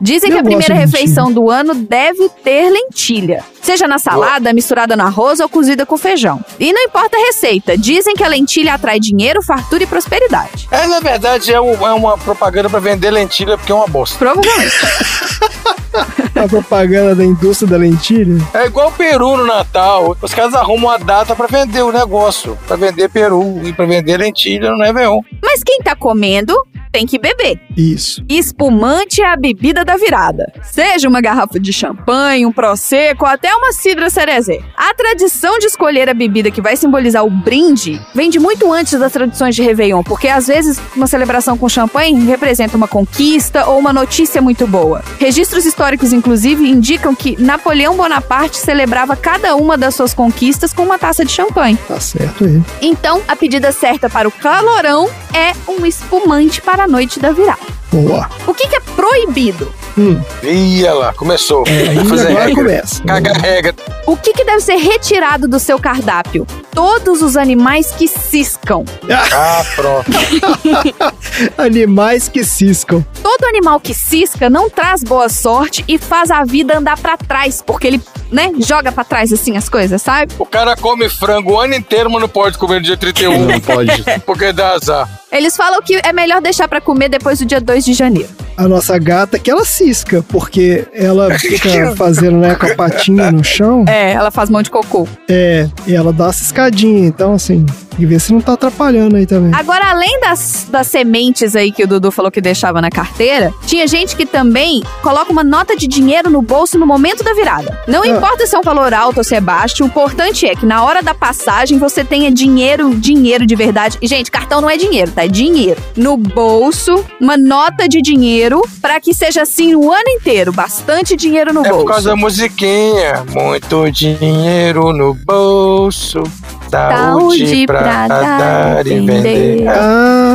Dizem Eu que a primeira refeição do ano deve ter lentilha. Seja na salada, misturada no arroz ou cozida com feijão. E não importa a receita, dizem que a lentilha atrai dinheiro, fartura e prosperidade. É, na verdade, é, um- é uma propaganda pra vender lentilha porque é uma bosta. Provavelmente. A propaganda da indústria da lentilha. É igual o peru no Natal. Os caras arrumam uma data pra vender o negócio. Pra vender peru e pra vender lentilha no Réveillon. Mas quem tá comendo tem que beber. Isso. Espumante é a bebida da virada. Seja uma garrafa de champanhe, um prosecco ou até uma cidra cerezé. A tradição de escolher a bebida que vai simbolizar o brinde vem de muito antes das tradições de Réveillon, porque às vezes uma celebração com champanhe representa uma conquista ou uma notícia muito boa. Registros históricos, inclusive, indicam que Napoleão Bonaparte celebrava cada uma das suas conquistas com uma taça de champanhe. Tá certo ele. Então, a pedida certa para o calorão é um espumante para a noite da virada. Boa. O que, que é proibido? Hum. Ia lá, começou. É, Vai e fazer agora regra. começa. Cagar regra. O que, que deve ser retirado do seu cardápio? Todos os animais que ciscam. Ah, pronto. Animais que ciscam. Todo animal que cisca não traz boa sorte e faz a vida andar pra trás, porque ele, né, joga pra trás assim as coisas, sabe? O cara come frango o ano inteiro, mas não pode comer no dia 31. Não pode. Porque dá azar. Eles falam que é melhor deixar pra comer depois do dia 2 de janeiro. A nossa gata que ela cisca, porque ela fica fazendo, né, com a patinha no chão. É, ela faz mão de cocô. É, e ela dá uma ciscadinha. Então, assim, E ver se não tá atrapalhando aí também. Agora, além das, das sementes aí que o Dudu falou que deixava na carteira, tinha gente que também coloca uma nota de dinheiro no bolso no momento da virada. Não Ah. importa se é um valor alto ou se é baixo, o importante é que na hora da passagem você tenha dinheiro, dinheiro de verdade. E, gente, cartão não é dinheiro, tá? É dinheiro. No bolso, uma nota de dinheiro pra que seja assim o ano inteiro. Bastante dinheiro no É bolso. por causa da musiquinha. Muito dinheiro no bolso. Saúde, Saúde pra, pra dar, dar e e vender. vender. Ah,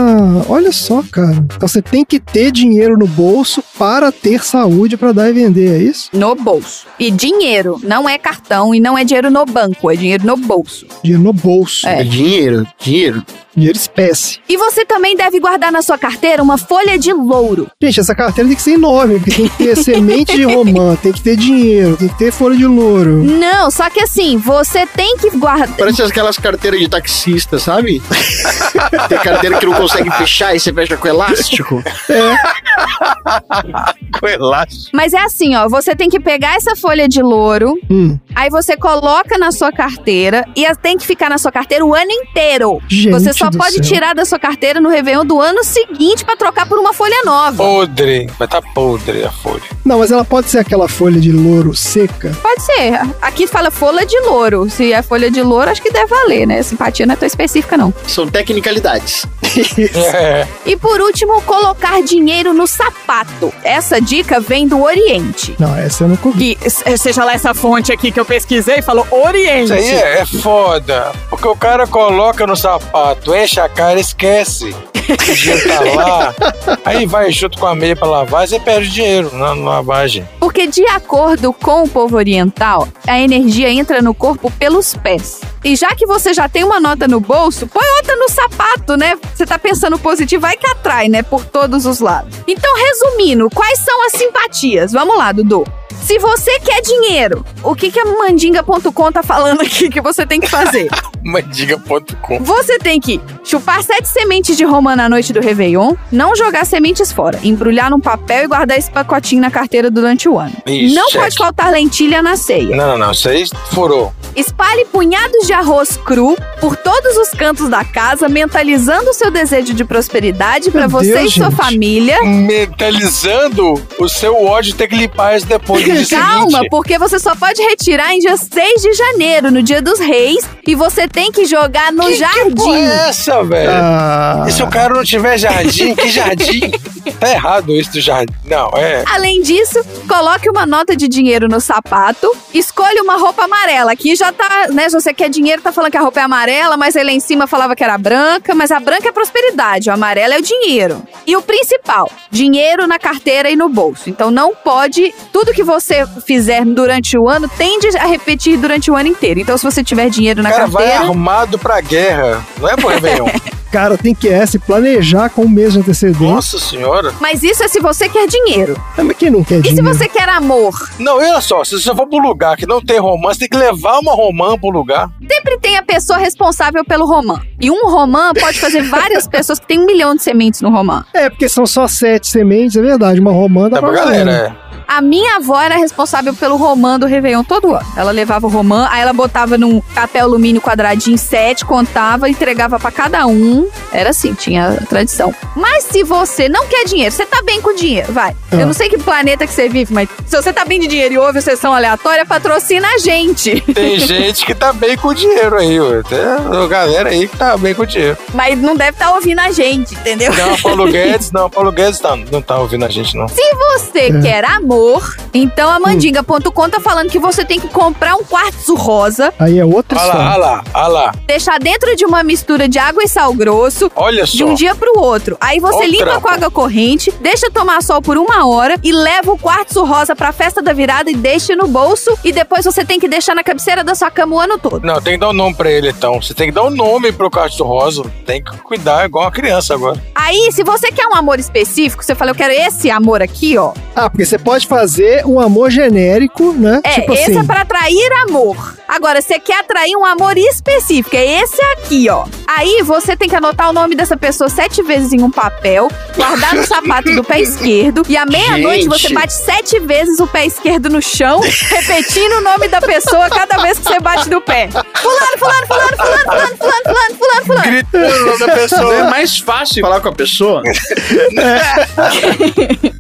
olha só, cara. Então você tem que ter dinheiro no bolso para ter saúde para dar e vender, é isso? No bolso. E dinheiro, não é cartão e não é dinheiro no banco, é dinheiro no bolso. Dinheiro no bolso. É. Dinheiro, dinheiro. Dinheiro espécie. E você também deve guardar na sua carteira uma folha de louro. Gente, essa carteira tem que ser enorme, porque tem que ter semente de romã, tem que ter dinheiro, tem que ter folha de louro. Não, só que assim, você tem que guardar. Parece aquelas carteiras de taxista, sabe? Tem carteira que não consegue fechar e você fecha com elástico. Com elástico. Mas é assim, ó, você tem que pegar essa folha de louro, Hum. aí você coloca na sua carteira e ela tem que ficar na sua carteira o ano inteiro. Gente você só pode céu. tirar da sua carteira no Réveillon do ano seguinte pra trocar por uma folha nova. Podre. Vai tá podre a folha. Não, mas ela pode ser aquela folha de louro seca. Pode ser. Aqui fala folha de louro. Se é folha de louro, acho que deve valer, né? Simpatia não é tão específica, não. São tecnicalidades. É. E por último, colocar dinheiro no sapato. Essa dica vem do Oriente. Não, essa eu nunca vi. Que, seja lá essa fonte aqui que eu pesquisei, falou Oriente. Isso aí é, é foda. Porque o cara coloca no sapato, enche a cara e esquece. O dinheiro tá lá. Aí vai junto com a meia pra lavar e você perde dinheiro na, na lavagem. Porque, de acordo com o povo oriental, a energia entra no corpo pelos pés. E já que você já tem uma nota no bolso, põe outra no sapato, né? Você tá pensando positivo, vai que atrai, né? Por todos os lados. Então, resumindo, quais são as simpatias? Vamos lá, Dudu. Se você quer dinheiro, o que, que a mandinga.com tá falando aqui que você tem que fazer? Mandiga.com. Você tem que chupar sete sementes de romã na noite do Réveillon, não jogar sementes fora, embrulhar num papel e guardar esse pacotinho na carteira durante o ano. Isso, não chefe. pode faltar lentilha na ceia. Não, não, não. Isso aí furou. Espalhe punhados de arroz cru por todos os cantos da casa, mentalizando o seu desejo de prosperidade para você Deus, e sua gente. família. Mentalizando o seu ódio ter que limpar isso depois dia Calma, seguinte. porque você só pode retirar em dia 6 de janeiro, no dia dos reis, e você tem que jogar no Que porra jardim. é essa, velho? Ah, E se o cara não tiver jardim, que jardim? tá errado isso do jardim. Não, é. Além disso, coloque uma nota de dinheiro no sapato, escolha uma roupa amarela. Aqui já tá, né? Se você quer dinheiro, tá falando que a roupa é amarela, mas aí lá em cima falava que era branca, mas a branca é prosperidade, o amarelo é o dinheiro. E o principal, dinheiro na carteira e no bolso. Então não pode, tudo que você fizer durante o ano tende a repetir durante o ano inteiro. Então se você tiver dinheiro na cara vai carteira, armado pra guerra. Não é pro Réveillon. cara, tem que é, se planejar com mês de antecedência. Nossa senhora. mas isso é se você quer dinheiro. Ah, Mas quem não quer E se dinheiro? você quer amor? Não, olha só, se você for pro lugar que não tem romã, você tem que levar uma romã pro lugar. Sempre tem a pessoa responsável pelo romã. E um romã pode fazer várias pessoas que tem um milhão de sementes no romã. É, porque são só sete sementes, é verdade. Uma romã dá Dá pra galera, galera. é. A minha avó era responsável pelo romã do Réveillon todo ano. Ela levava o romã, aí ela botava num papel alumínio quadradinho, sete, contava, entregava pra cada um. Era assim, tinha a tradição. Mas se você não quer dinheiro, você tá bem com dinheiro, vai. Ah. Eu não sei que planeta que você vive, mas se você tá bem de dinheiro e ouve a sessão aleatória, patrocina a gente. Tem gente que tá bem com dinheiro aí, ué. Tem a galera aí que tá bem com dinheiro. Mas não deve estar ouvindo a gente, entendeu? Não, Paulo Guedes, não, Paulo Guedes tá, não tá ouvindo a gente, não. Se você É. quer amor, então a mandinga.com tá falando que você tem que comprar um quartzo rosa, Aí é outra Olha lá, olha história. lá, olha lá. deixar dentro de uma mistura de água e sal grosso, Olha de só. um dia pro outro. Aí você limpa com água corrente, deixa tomar sol por uma hora e leva o quartzo rosa pra festa da virada e deixa no bolso. E depois você tem que deixar na cabeceira da sua cama o ano todo. Não, tem que dar um nome pra ele, então. Você tem que dar um nome pro Castro Rosa. Tem que cuidar igual uma criança agora. Aí, se você quer um amor específico, você fala, eu quero esse amor aqui, ó. Ah, porque você pode pode fazer um amor genérico, né? É, tipo esse assim. é pra atrair amor. Agora, você quer atrair um amor específico, é esse aqui, ó. Aí você tem que anotar o nome dessa pessoa sete vezes em um papel, guardar no sapato do pé esquerdo, e à meia-noite você bate sete vezes o pé esquerdo no chão, repetindo o nome da pessoa cada vez que você bate do pé. Fulano, fulano, fulano, fulano, fulano, fulano, fulano, fulano, fulano. Gritando o nome da É pessoa. mais fácil falar com a pessoa.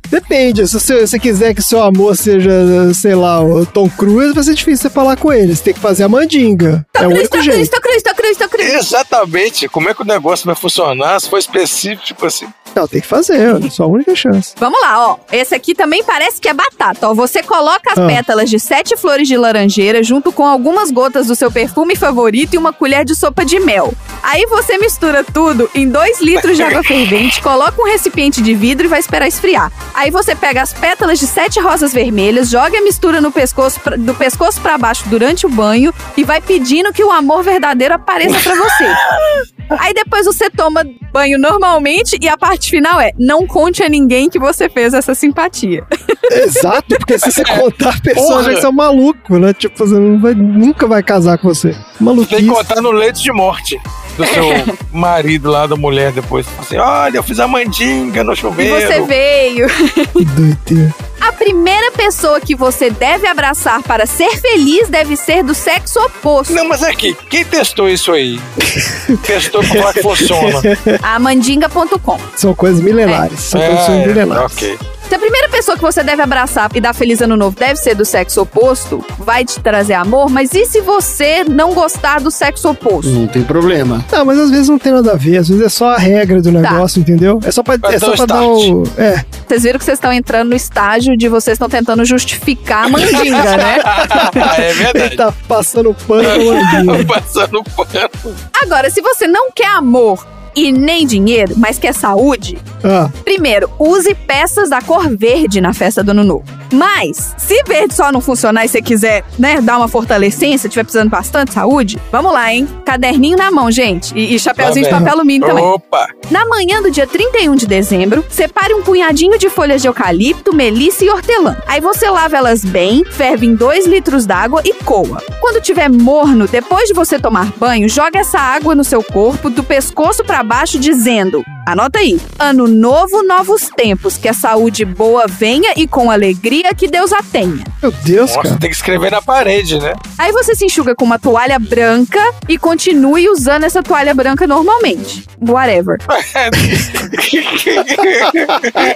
Depende, se você, você quiser que seu amor seja, sei lá, o Tom Cruise, vai ser difícil você falar com ele. Você tem que fazer a mandinga. é o único Tô jeito. Cristo, tô Cristo, tô Cristo, tô Cristo. Exatamente. Como é que o negócio vai funcionar se for específico, tipo assim? Não, tem que fazer, é só a única chance. Vamos lá, ó. Esse aqui também parece que é batata, ó. Você coloca as Ah. pétalas de sete flores de laranjeira junto com algumas gotas do seu perfume favorito e uma colher de sopa de mel. Aí você mistura tudo em dois litros de água fervente, coloca um recipiente de vidro e vai esperar esfriar. Aí você pega as pétalas de sete rosas vermelhas, joga a mistura no pescoço, pra- do pescoço pra baixo durante o banho e vai pedindo que o amor verdadeiro apareça pra você. Aí depois você toma banho normalmente e a parte final é: não conte a ninguém que você fez essa simpatia. Exato, porque se você contar, a pessoa Porra. já que você é um maluco, né? Tipo, você não vai- nunca vai casar com você. Tem que Maluquice. contar no leito de morte do seu marido lá, da mulher depois. Assim, olha, eu fiz a mandinga no E chuveiro. você veio. Que doideira. A primeira pessoa que você deve abraçar para ser feliz deve ser do sexo oposto. Não, mas aqui, quem testou isso aí? testou pra falar que funciona. Amandinga.com. São coisas milenares. São coisas É, milenares. ok. Se a primeira pessoa que você deve abraçar e dar feliz ano novo deve ser do sexo oposto, vai te trazer amor, mas e se você não gostar do sexo oposto? Não tem problema. Não, mas às vezes não tem nada a ver, às vezes é só a regra do Tá. negócio, entendeu? É só pra, Pra é dar só o pra dar o. É, Vocês viram que vocês estão entrando no estágio de vocês estão tentando justificar a mandinga, né? é verdade. ele tá passando pano pra mandinga. Passando pano. Agora, se você não quer amor e nem dinheiro, mas quer saúde, Ah, primeiro, use peças da cor verde na festa do novo. Mas, se verde só não funcionar e você quiser, né, dar uma fortalecência, tiver precisando bastante saúde, vamos lá, hein? Caderninho na mão, gente. E, e chapéuzinho de Tá papel alumínio também. Opa! Na manhã do dia 31 de dezembro, separe um punhadinho de folhas de eucalipto, melissa e hortelã. Aí você lava elas bem, ferve em 2 litros d'água e coa. Quando tiver morno, depois de você tomar banho, joga essa água no seu corpo, do pescoço pra baixo, dizendo: Anota aí. Ano novo, novos tempos. Que a saúde boa venha e com alegria que Deus a tenha. meu Deus, Nossa, cara. tem que escrever na parede, né? Aí você se enxuga com uma toalha branca e continue usando essa toalha branca normalmente. Whatever.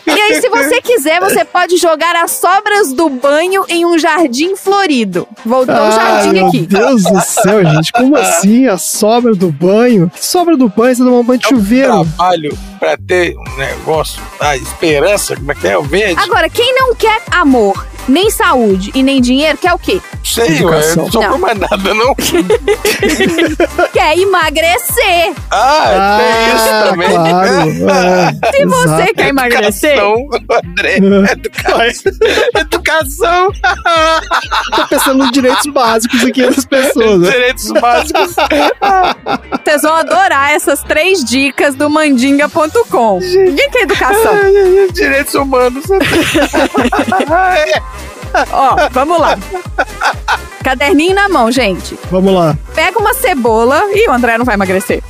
E aí, se você quiser, você pode jogar as sobras do banho em um jardim florido. Voltou o Ah, jardim meu aqui. Deus do céu, gente. Como assim? A sobra do banho? Que sobra do banho? Você tomar um banho de chuveiro? Trabalho pra ter um negócio, a esperança, como é que é? O verde? Agora, quem não quer amor, nem saúde e nem dinheiro, quer o quê? Sei, ué, Educação. não sobrou Não. mais nada, não. Quer emagrecer. Ah, tem isso Ah, também. claro. É, Se você exato. quer emagrecer, Educação, André. Educação. Educação. Tô pensando nos direitos básicos aqui das pessoas. né? Direitos básicos. vocês vão adorar essas três dicas do mandinga.com. Ninguém quer educação. Direitos humanos. Ó, vamos lá. Caderninho na mão, gente. Vamos lá. Pega uma cebola. Ih, o André não vai emagrecer.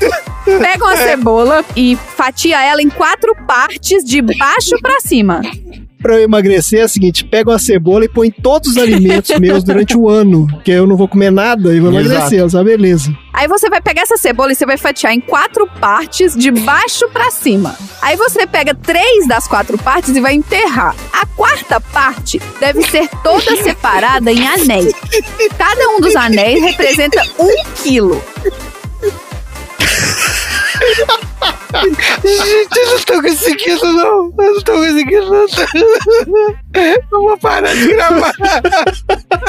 Pega uma cebola e fatia ela em quatro partes, de baixo pra cima. Pra eu emagrecer é o seguinte: pega uma cebola e põe todos os alimentos meus durante o ano. Que aí eu não vou comer nada e vou Exato. emagrecer, sabe? Beleza. Aí você vai pegar essa cebola e você vai fatiar em quatro partes, de baixo pra cima. Aí você pega três das quatro partes e vai enterrar. A quarta parte deve ser toda separada em anéis. Cada um dos anéis representa um quilo. Gente, eu não tô conseguindo, não. Eu não tô conseguindo, não. Eu vou parar de gravar.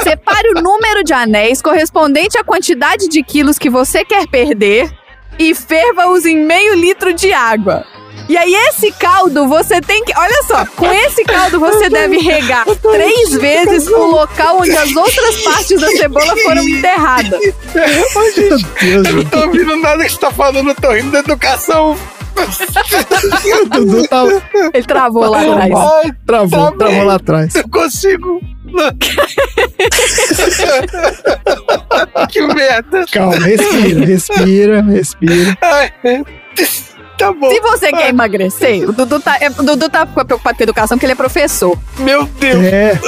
Separe o número de anéis correspondente à quantidade de quilos que você quer perder e ferva-os em meio litro de água. E aí, esse caldo você tem que. Olha só, com esse caldo você deve regar três vezes o local onde as outras partes da cebola foram enterradas. Ô, gente, Meu Deus, eu não tô ouvindo nada que você tá falando, eu tô rindo da educação. o Dudu tava. Ele travou lá atrás. Ai, Travou, travei. travou lá atrás. Eu consigo. que merda. Calma, respira, respira, respira. Ai, tá bom. Se você quer emagrecer, o Dudu tá, é, o Dudu tá preocupado com a educação porque ele é professor. Meu Deus. É,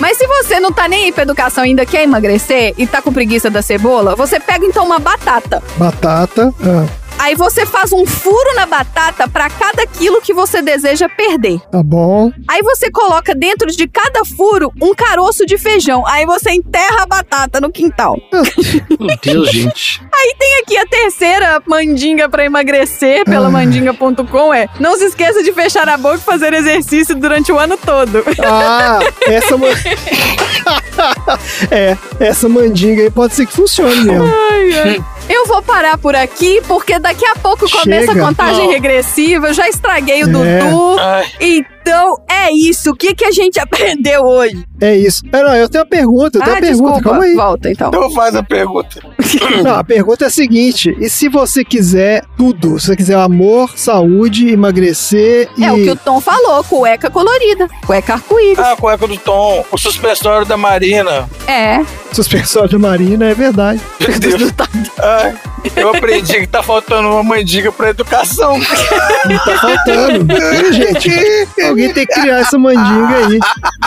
Mas se você não tá nem aí pra educação ainda quer emagrecer e tá com preguiça da cebola, você pega então uma batata. batata. ah, Aí você faz um furo na batata pra cada quilo que você deseja perder. tá bom. Aí você coloca dentro de cada furo um caroço de feijão. Aí você enterra a batata no quintal. Meu Deus, gente. Aí tem aqui a terceira mandinga pra emagrecer pela Ah. mandinga.com é: não se esqueça de fechar a boca e fazer exercício durante o ano todo. Ah, essa man... É, essa mandinga aí pode ser que funcione mesmo. Ai, ai. Eu vou parar por aqui, porque daqui a pouco começa Chega. a contagem Não. regressiva. Eu já estraguei o É. Dudu. Ai. Então é isso. O que, que a gente aprendeu hoje? É isso. Não, eu tenho uma pergunta, eu tenho ah, uma pergunta, desculpa. calma aí. Volta então. Então faz a pergunta. Não, a pergunta é a seguinte: e se você quiser tudo? Se você quiser amor, saúde, emagrecer e. É o que o Tom falou: cueca colorida, cueca arco-íris. Ah, a cueca do Tom, o suspensório da Marina. É. Suspensório de marina, é verdade. Meu Deus. Ai, eu aprendi que tá faltando uma mandiga pra educação. Não tá faltando. Gente? Alguém tem que criar essa mandinga aí.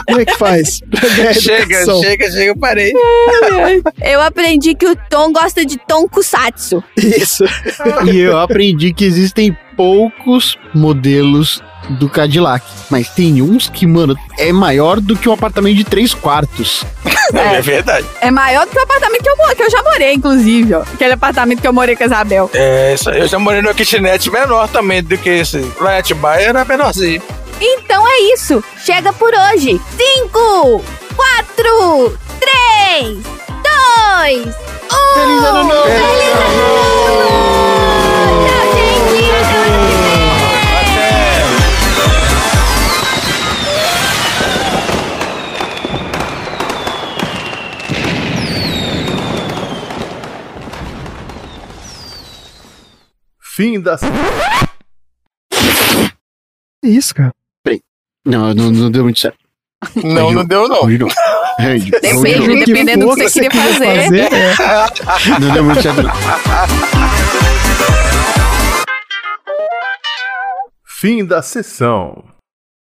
Como é que faz? Chega, chega, chega, eu parei. Eu aprendi que o Tom gosta de Kusatsu. Isso. E eu aprendi que existem poucos modelos do Cadillac. Mas tem uns que, mano, é maior do que um apartamento de três quartos. É, verdade. É maior do que o apartamento que eu, que eu já morei, inclusive, ó. Aquele apartamento que eu morei com a Isabel. É, isso, eu já morei numa kitnet menor também do que esse. Lá em Atibaia era menorzinho. Então é isso. Chega por hoje. Cinco, quatro, três, dois, um. Feliz ano novo! Feliz ano novo! Que. Fim da. É isso, cara. Não, não, não deu muito certo. Não, não deu, não. Hoje não. É, hoje Depende, não. dependendo do que você queria fazer. é. Não deu muito certo. não. Fim da sessão.